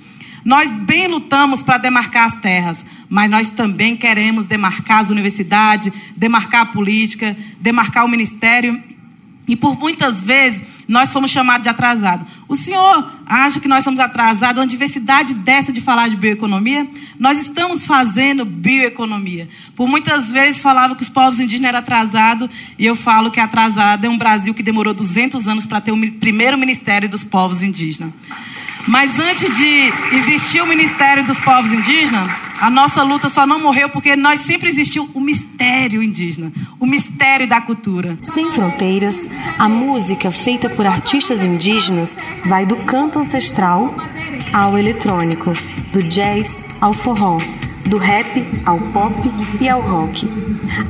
Nós bem lutamos para demarcar as terras, mas nós também queremos demarcar as universidades, demarcar a política, demarcar o ministério. E por muitas vezes nós fomos chamados de atrasado. O senhor acha que nós somos atrasados? Uma diversidade dessa de falar de bioeconomia? Nós estamos fazendo bioeconomia. Por muitas vezes falava que os povos indígenas eram atrasados, e eu falo que atrasado é um Brasil que demorou 200 anos para ter o primeiro Ministério dos Povos Indígenas. Mas antes de existir o Ministério dos Povos Indígenas, a nossa luta só não morreu porque nós sempre existiu o mistério indígena, o mistério da cultura. Sem fronteiras, a música feita por artistas indígenas vai do canto ancestral ao eletrônico, do jazz ao forró, do rap ao pop e ao rock.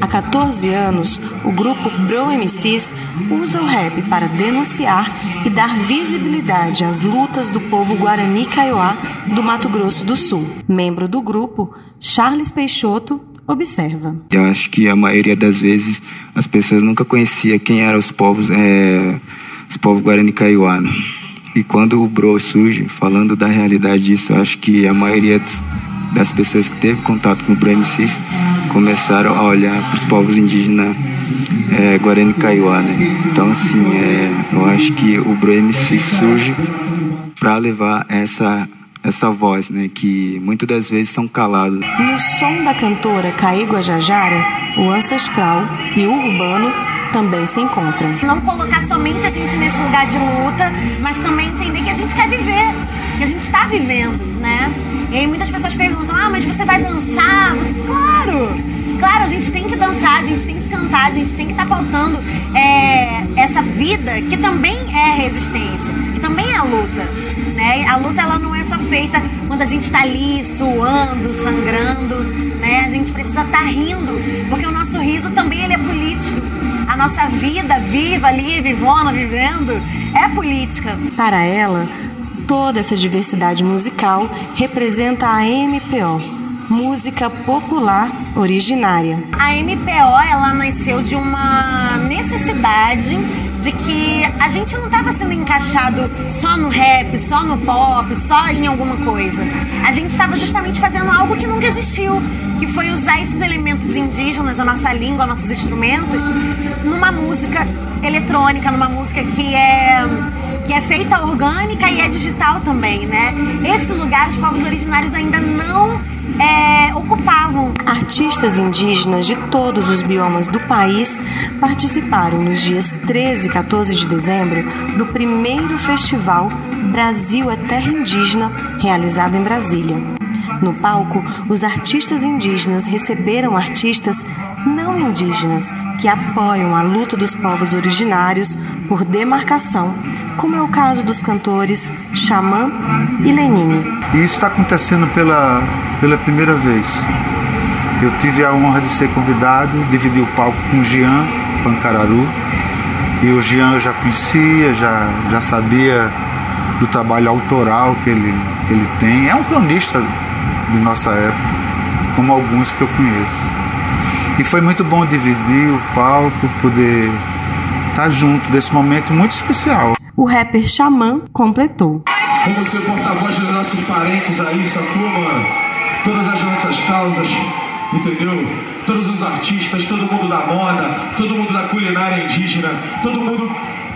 Há 14 anos, o grupo Bro MCs usa o rap para denunciar e dar visibilidade às lutas do povo Guarani Kaiowá do Mato Grosso do Sul. Membro do grupo, Charles Peixoto observa. Eu acho que a maioria das vezes as pessoas nunca conhecia quem eram os povos, é, os povos Guarani Kaiowá. Né? E quando o Bro surge, falando da realidade disso, acho que a maioria dos das pessoas que teve contato com o BRMC começaram a olhar para os povos indígenas é, Guarani Kaiowá, né? Então, assim, é, eu acho que o BRMC surge para levar essa essa voz, né, que muitas das vezes são calados. No som da cantora Caí Guajajara, o ancestral e o urbano também se encontram. Não colocar somente a gente nesse lugar de luta, mas também entender que a gente quer viver, que a gente está vivendo, né? E aí muitas pessoas perguntam: ah, mas você vai dançar? Claro! Claro, a gente tem que dançar, a gente tem que cantar, a gente tem que estar tá pautando é, essa vida que também é resistência, que também é luta. Né? A luta ela não é só feita quando a gente está ali suando, sangrando, né? A gente precisa estar tá rindo, porque o nosso riso também ele é político. A nossa vida viva ali, vivona, vivendo, é política. Para ela, Toda essa diversidade musical representa a MPO, música popular originária. A MPO ela nasceu de uma necessidade de que a gente não estava sendo encaixado só no rap, só no pop, só em alguma coisa. A gente estava justamente fazendo algo que nunca existiu, que foi usar esses elementos indígenas, a nossa língua, nossos instrumentos, numa música eletrônica, numa música que é que é feita orgânica e é digital também, né? Esse lugar os povos originários ainda não é, ocupavam. Artistas indígenas de todos os biomas do país participaram nos dias 13 e 14 de dezembro do primeiro festival Brasil é Terra Indígena, realizado em Brasília. No palco, os artistas indígenas receberam artistas não indígenas que apoiam a luta dos povos originários por demarcação, como é o caso dos cantores Xamã e Lenine. E isso está acontecendo pela, pela primeira vez. Eu tive a honra de ser convidado, dividir o palco com o Jean Pancararu. E o Jean eu já conhecia, já, já sabia do trabalho autoral que ele, que ele tem. É um cronista de nossa época, como alguns que eu conheço. E foi muito bom dividir o palco, poder estar junto desse momento muito especial. O rapper Xamã completou. Como ser porta-voz dos nossos parentes aí, sacou, mano? Todas as nossas causas, entendeu? Todos os artistas, todo mundo da moda, todo mundo da culinária indígena, todo mundo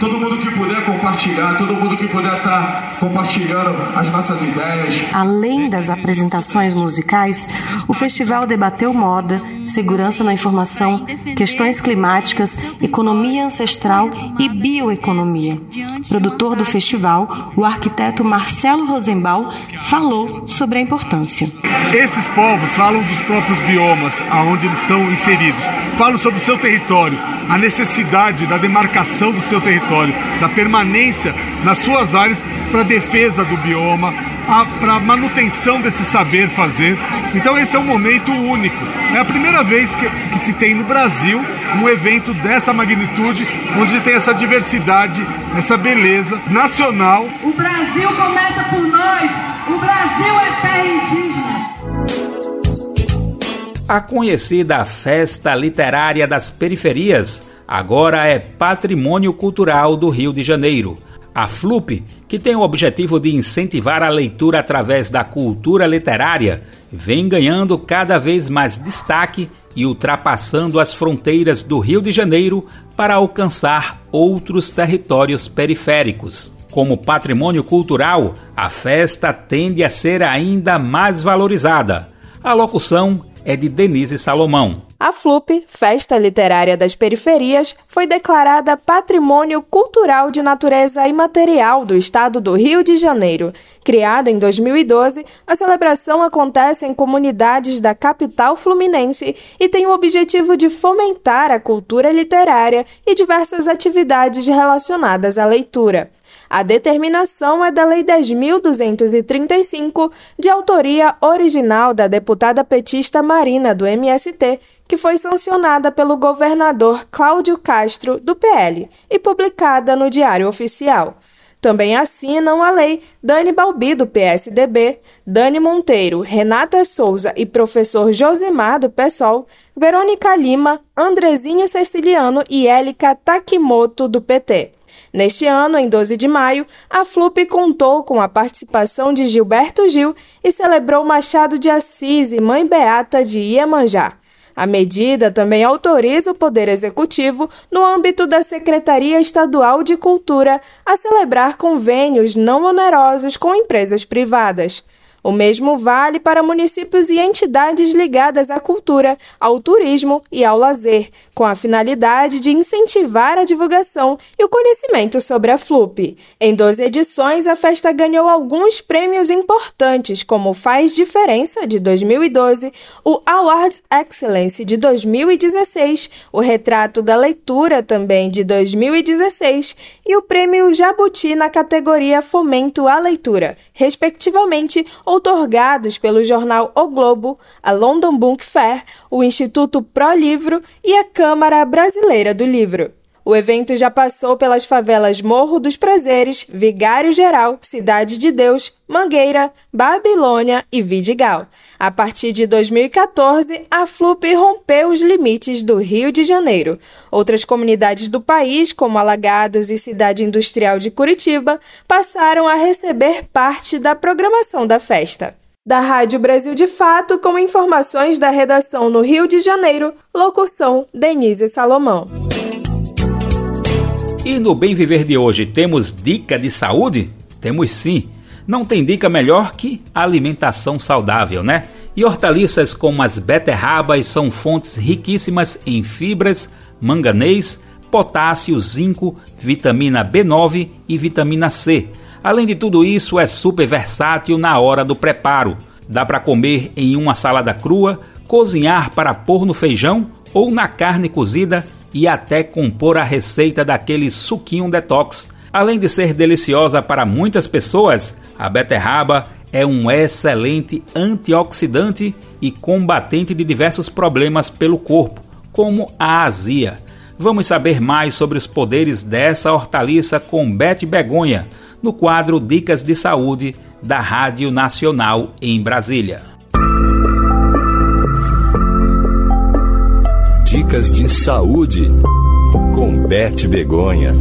Todo mundo que puder compartilhar, todo mundo que puder estar tá compartilhando as nossas ideias. Além das apresentações musicais, o festival debateu moda, segurança na informação, questões climáticas, economia ancestral e bioeconomia. Produtor do festival, o arquiteto Marcelo Rosenbaum falou sobre a importância. Esses povos falam dos próprios biomas, aonde eles estão inseridos. Falam sobre o seu território, a necessidade da demarcação do seu território, da permanência nas suas áreas para defesa do bioma, para manutenção desse saber fazer. Então esse é um momento único. É a primeira vez que, que se tem no Brasil um evento dessa magnitude, onde tem essa diversidade, essa beleza nacional. O Brasil começa por nós. O Brasil é terra indígena. A conhecida Festa Literária das Periferias agora é patrimônio cultural do Rio de Janeiro. A FLUP, que tem o objetivo de incentivar a leitura através da cultura literária, vem ganhando cada vez mais destaque e ultrapassando as fronteiras do Rio de Janeiro para alcançar outros territórios periféricos. Como patrimônio cultural, a festa tende a ser ainda mais valorizada. A locução é de Denise Salomão. A FLUP, Festa Literária das Periferias, foi declarada Patrimônio Cultural de Natureza Imaterial do Estado do Rio de Janeiro. Criada em 2012, a celebração acontece em comunidades da capital fluminense e tem o objetivo de fomentar a cultura literária e diversas atividades relacionadas à leitura. A determinação é da Lei 10.235, de autoria original da deputada petista Marina, do MST, que foi sancionada pelo governador Cláudio Castro, do PL, e publicada no Diário Oficial. Também assinam a lei Dani Balbi, do PSDB, Dani Monteiro, Renata Souza e professor Josemar, do PSOL, Verônica Lima, Andrezinho Ceciliano e Élica Takimoto, do PT. Neste ano, em 12 de maio, a FLUP contou com a participação de Gilberto Gil e celebrou Machado de Assis e Mãe Beata de Iemanjá. A medida também autoriza o Poder Executivo, no âmbito da Secretaria Estadual de Cultura, a celebrar convênios não onerosos com empresas privadas. O mesmo vale para municípios e entidades ligadas à cultura, ao turismo e ao lazer, com a finalidade de incentivar a divulgação e o conhecimento sobre a FLUP. Em 12 edições, a festa ganhou alguns prêmios importantes, como o Faz Diferença, de 2012, o Awards Excellence, de 2016, o Retrato da Leitura, também de 2016, e o Prêmio Jabuti na categoria Fomento à Leitura, respectivamente, outorgados pelo jornal O Globo, a London Book Fair, o Instituto Pro Livro e a Câmara Brasileira do Livro. O evento já passou pelas favelas Morro dos Prazeres, Vigário Geral, Cidade de Deus, Mangueira, Babilônia e Vidigal. A partir de 2014, a FLUP rompeu os limites do Rio de Janeiro. Outras comunidades do país, como Alagados e Cidade Industrial de Curitiba, passaram a receber parte da programação da festa. Da Rádio Brasil de Fato, com informações da redação no Rio de Janeiro, locução Denise Salomão. E no Bem Viver de hoje temos dica de saúde? Temos sim. Não tem dica melhor que alimentação saudável, né? E hortaliças como as beterrabas são fontes riquíssimas em fibras, manganês, potássio, zinco, vitamina B9 e vitamina C. Além de tudo isso, é super versátil na hora do preparo. Dá para comer em uma salada crua, cozinhar para pôr no feijão ou na carne cozida e até compor a receita daquele suquinho detox. Além de ser deliciosa para muitas pessoas, a beterraba é um excelente antioxidante e combatente de diversos problemas pelo corpo, como a azia. Vamos saber mais sobre os poderes dessa hortaliça com Beth Begonha, no quadro Dicas de Saúde da Rádio Nacional em Brasília. Dicas de Saúde com Beth Begonha.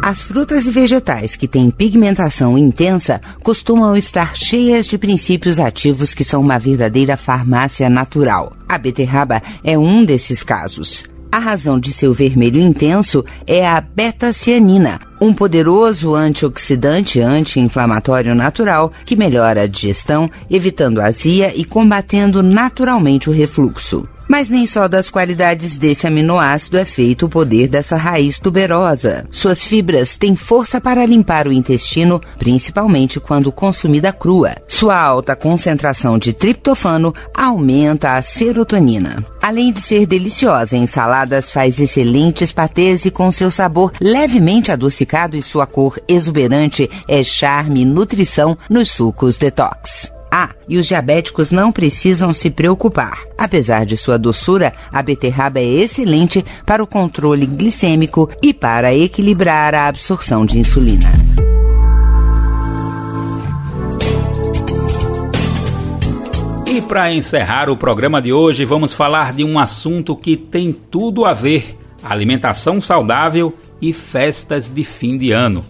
As frutas e vegetais que têm pigmentação intensa costumam estar cheias de princípios ativos que são uma verdadeira farmácia natural. A beterraba é um desses casos. A razão de seu vermelho intenso é a beta-cianina, um poderoso antioxidante anti-inflamatório natural que melhora a digestão, evitando azia e combatendo naturalmente o refluxo. Mas nem só das qualidades desse aminoácido é feito o poder dessa raiz tuberosa. Suas fibras têm força para limpar o intestino, principalmente quando consumida crua. Sua alta concentração de triptofano aumenta a serotonina. Além de ser deliciosa em saladas, faz excelentes patês e com seu sabor levemente adocicado e sua cor exuberante é charme e nutrição nos sucos detox. Ah, e os diabéticos não precisam se preocupar. Apesar de sua doçura, a beterraba é excelente para o controle glicêmico e para equilibrar a absorção de insulina. E para encerrar o programa de hoje, vamos falar de um assunto que tem tudo a ver: alimentação saudável e festas de fim de ano.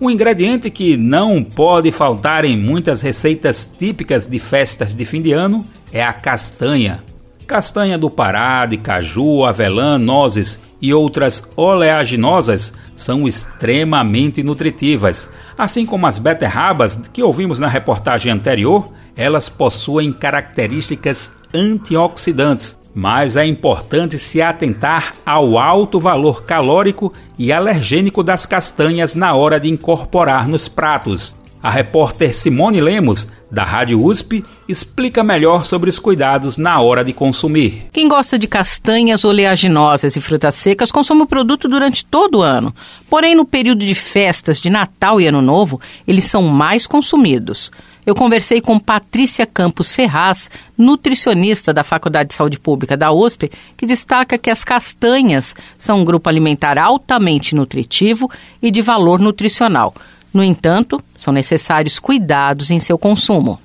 Um ingrediente que não pode faltar em muitas receitas típicas de festas de fim de ano é a castanha. Castanha do Pará, de caju, avelã, nozes e outras oleaginosas são extremamente nutritivas. Assim como as beterrabas que ouvimos na reportagem anterior, elas possuem características antioxidantes, mas é importante se atentar ao alto valor calórico e alergênico das castanhas na hora de incorporar nos pratos. A repórter Simone Lemos, da Rádio USP, explica melhor sobre os cuidados na hora de consumir. Quem gosta de castanhas oleaginosas e frutas secas consome o produto durante todo o ano. Porém, no período de festas de Natal e Ano Novo, eles são mais consumidos. Eu conversei com Patrícia Campos Ferraz, nutricionista da Faculdade de Saúde Pública da USP, que destaca que as castanhas são um grupo alimentar altamente nutritivo e de valor nutricional. No entanto, são necessários cuidados em seu consumo.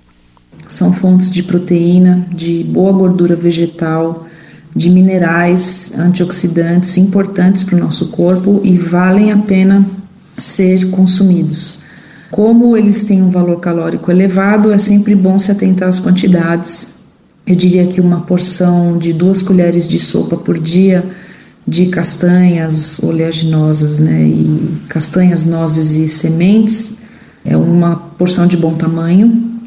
São fontes de proteína, de boa gordura vegetal, de minerais, antioxidantes importantes para o nosso corpo e valem a pena ser consumidos. Como eles têm um valor calórico elevado, é sempre bom se atentar às quantidades. Eu diria que uma porção de duas colheres de sopa por dia de castanhas oleaginosas, né, e castanhas, nozes e sementes é uma porção de bom tamanho.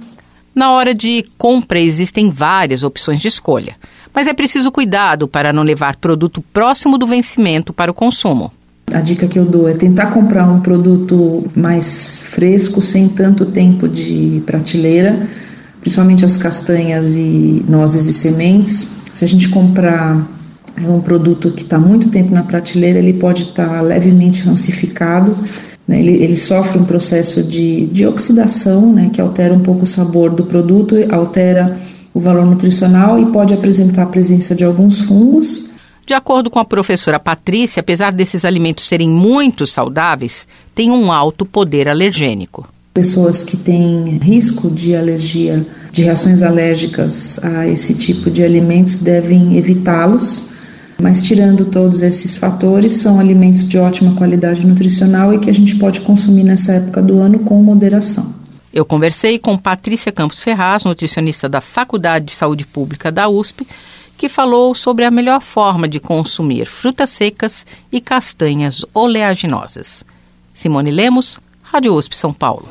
Na hora de compra existem várias opções de escolha, mas é preciso cuidado para não levar produto próximo do vencimento para o consumo. A dica que eu dou é tentar comprar um produto mais fresco, sem tanto tempo de prateleira, principalmente as castanhas e nozes e sementes. Se a gente comprar é um produto que está muito tempo na prateleira, ele pode estar tá levemente rancificado. Né? Ele, ele, sofre um processo de, de oxidação, né? que altera um pouco o sabor do produto, altera o valor nutricional e pode apresentar a presença de alguns fungos. De acordo com a professora Patrícia, apesar desses alimentos serem muito saudáveis, têm um alto poder alergênico. Pessoas que têm risco de alergia, de reações alérgicas a esse tipo de alimentos devem evitá-los. Mas tirando todos esses fatores, são alimentos de ótima qualidade nutricional e que a gente pode consumir nessa época do ano com moderação. Eu conversei com Patrícia Campos Ferraz, nutricionista da Faculdade de Saúde Pública da USP, que falou sobre a melhor forma de consumir frutas secas e castanhas oleaginosas. Simone Lemos, Rádio USP São Paulo.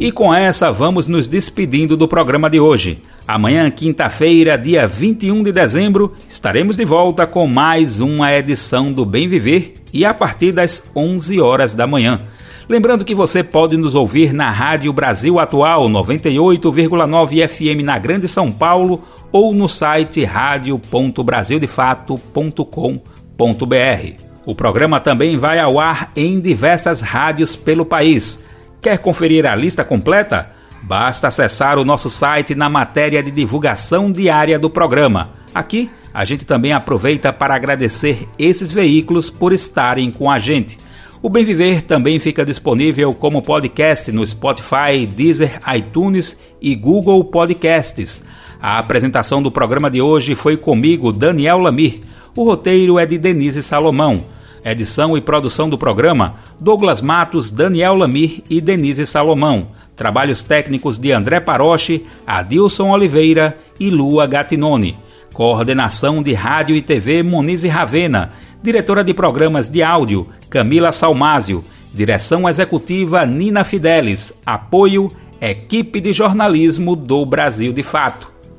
E com essa vamos nos despedindo do programa de hoje. Amanhã, quinta-feira, dia 21 de dezembro, estaremos de volta com mais uma edição do Bem Viver e a partir das 11 horas da manhã. Lembrando que você pode nos ouvir na Rádio Brasil Atual 98,9 FM na Grande São Paulo ou no site radio.brasildefato.com.br. O programa também vai ao ar em diversas rádios pelo país. Quer conferir a lista completa? Basta acessar o nosso site na matéria de divulgação diária do programa. Aqui, a gente também aproveita para agradecer esses veículos por estarem com a gente. O Bem Viver também fica disponível como podcast no Spotify, Deezer, iTunes e Google Podcasts. A apresentação do programa de hoje foi comigo, Daniel Lamir. O roteiro é de Denise Salomão. Edição e produção do programa: Douglas Matos, Daniel Lamir e Denise Salomão. Trabalhos técnicos de André Paroche, Adilson Oliveira e Lua Gatinone. Coordenação de Rádio e TV Muniz e Ravena. Diretora de Programas de Áudio Camila Salmásio. Direção Executiva Nina Fidelis. Apoio Equipe de Jornalismo do Brasil de Fato.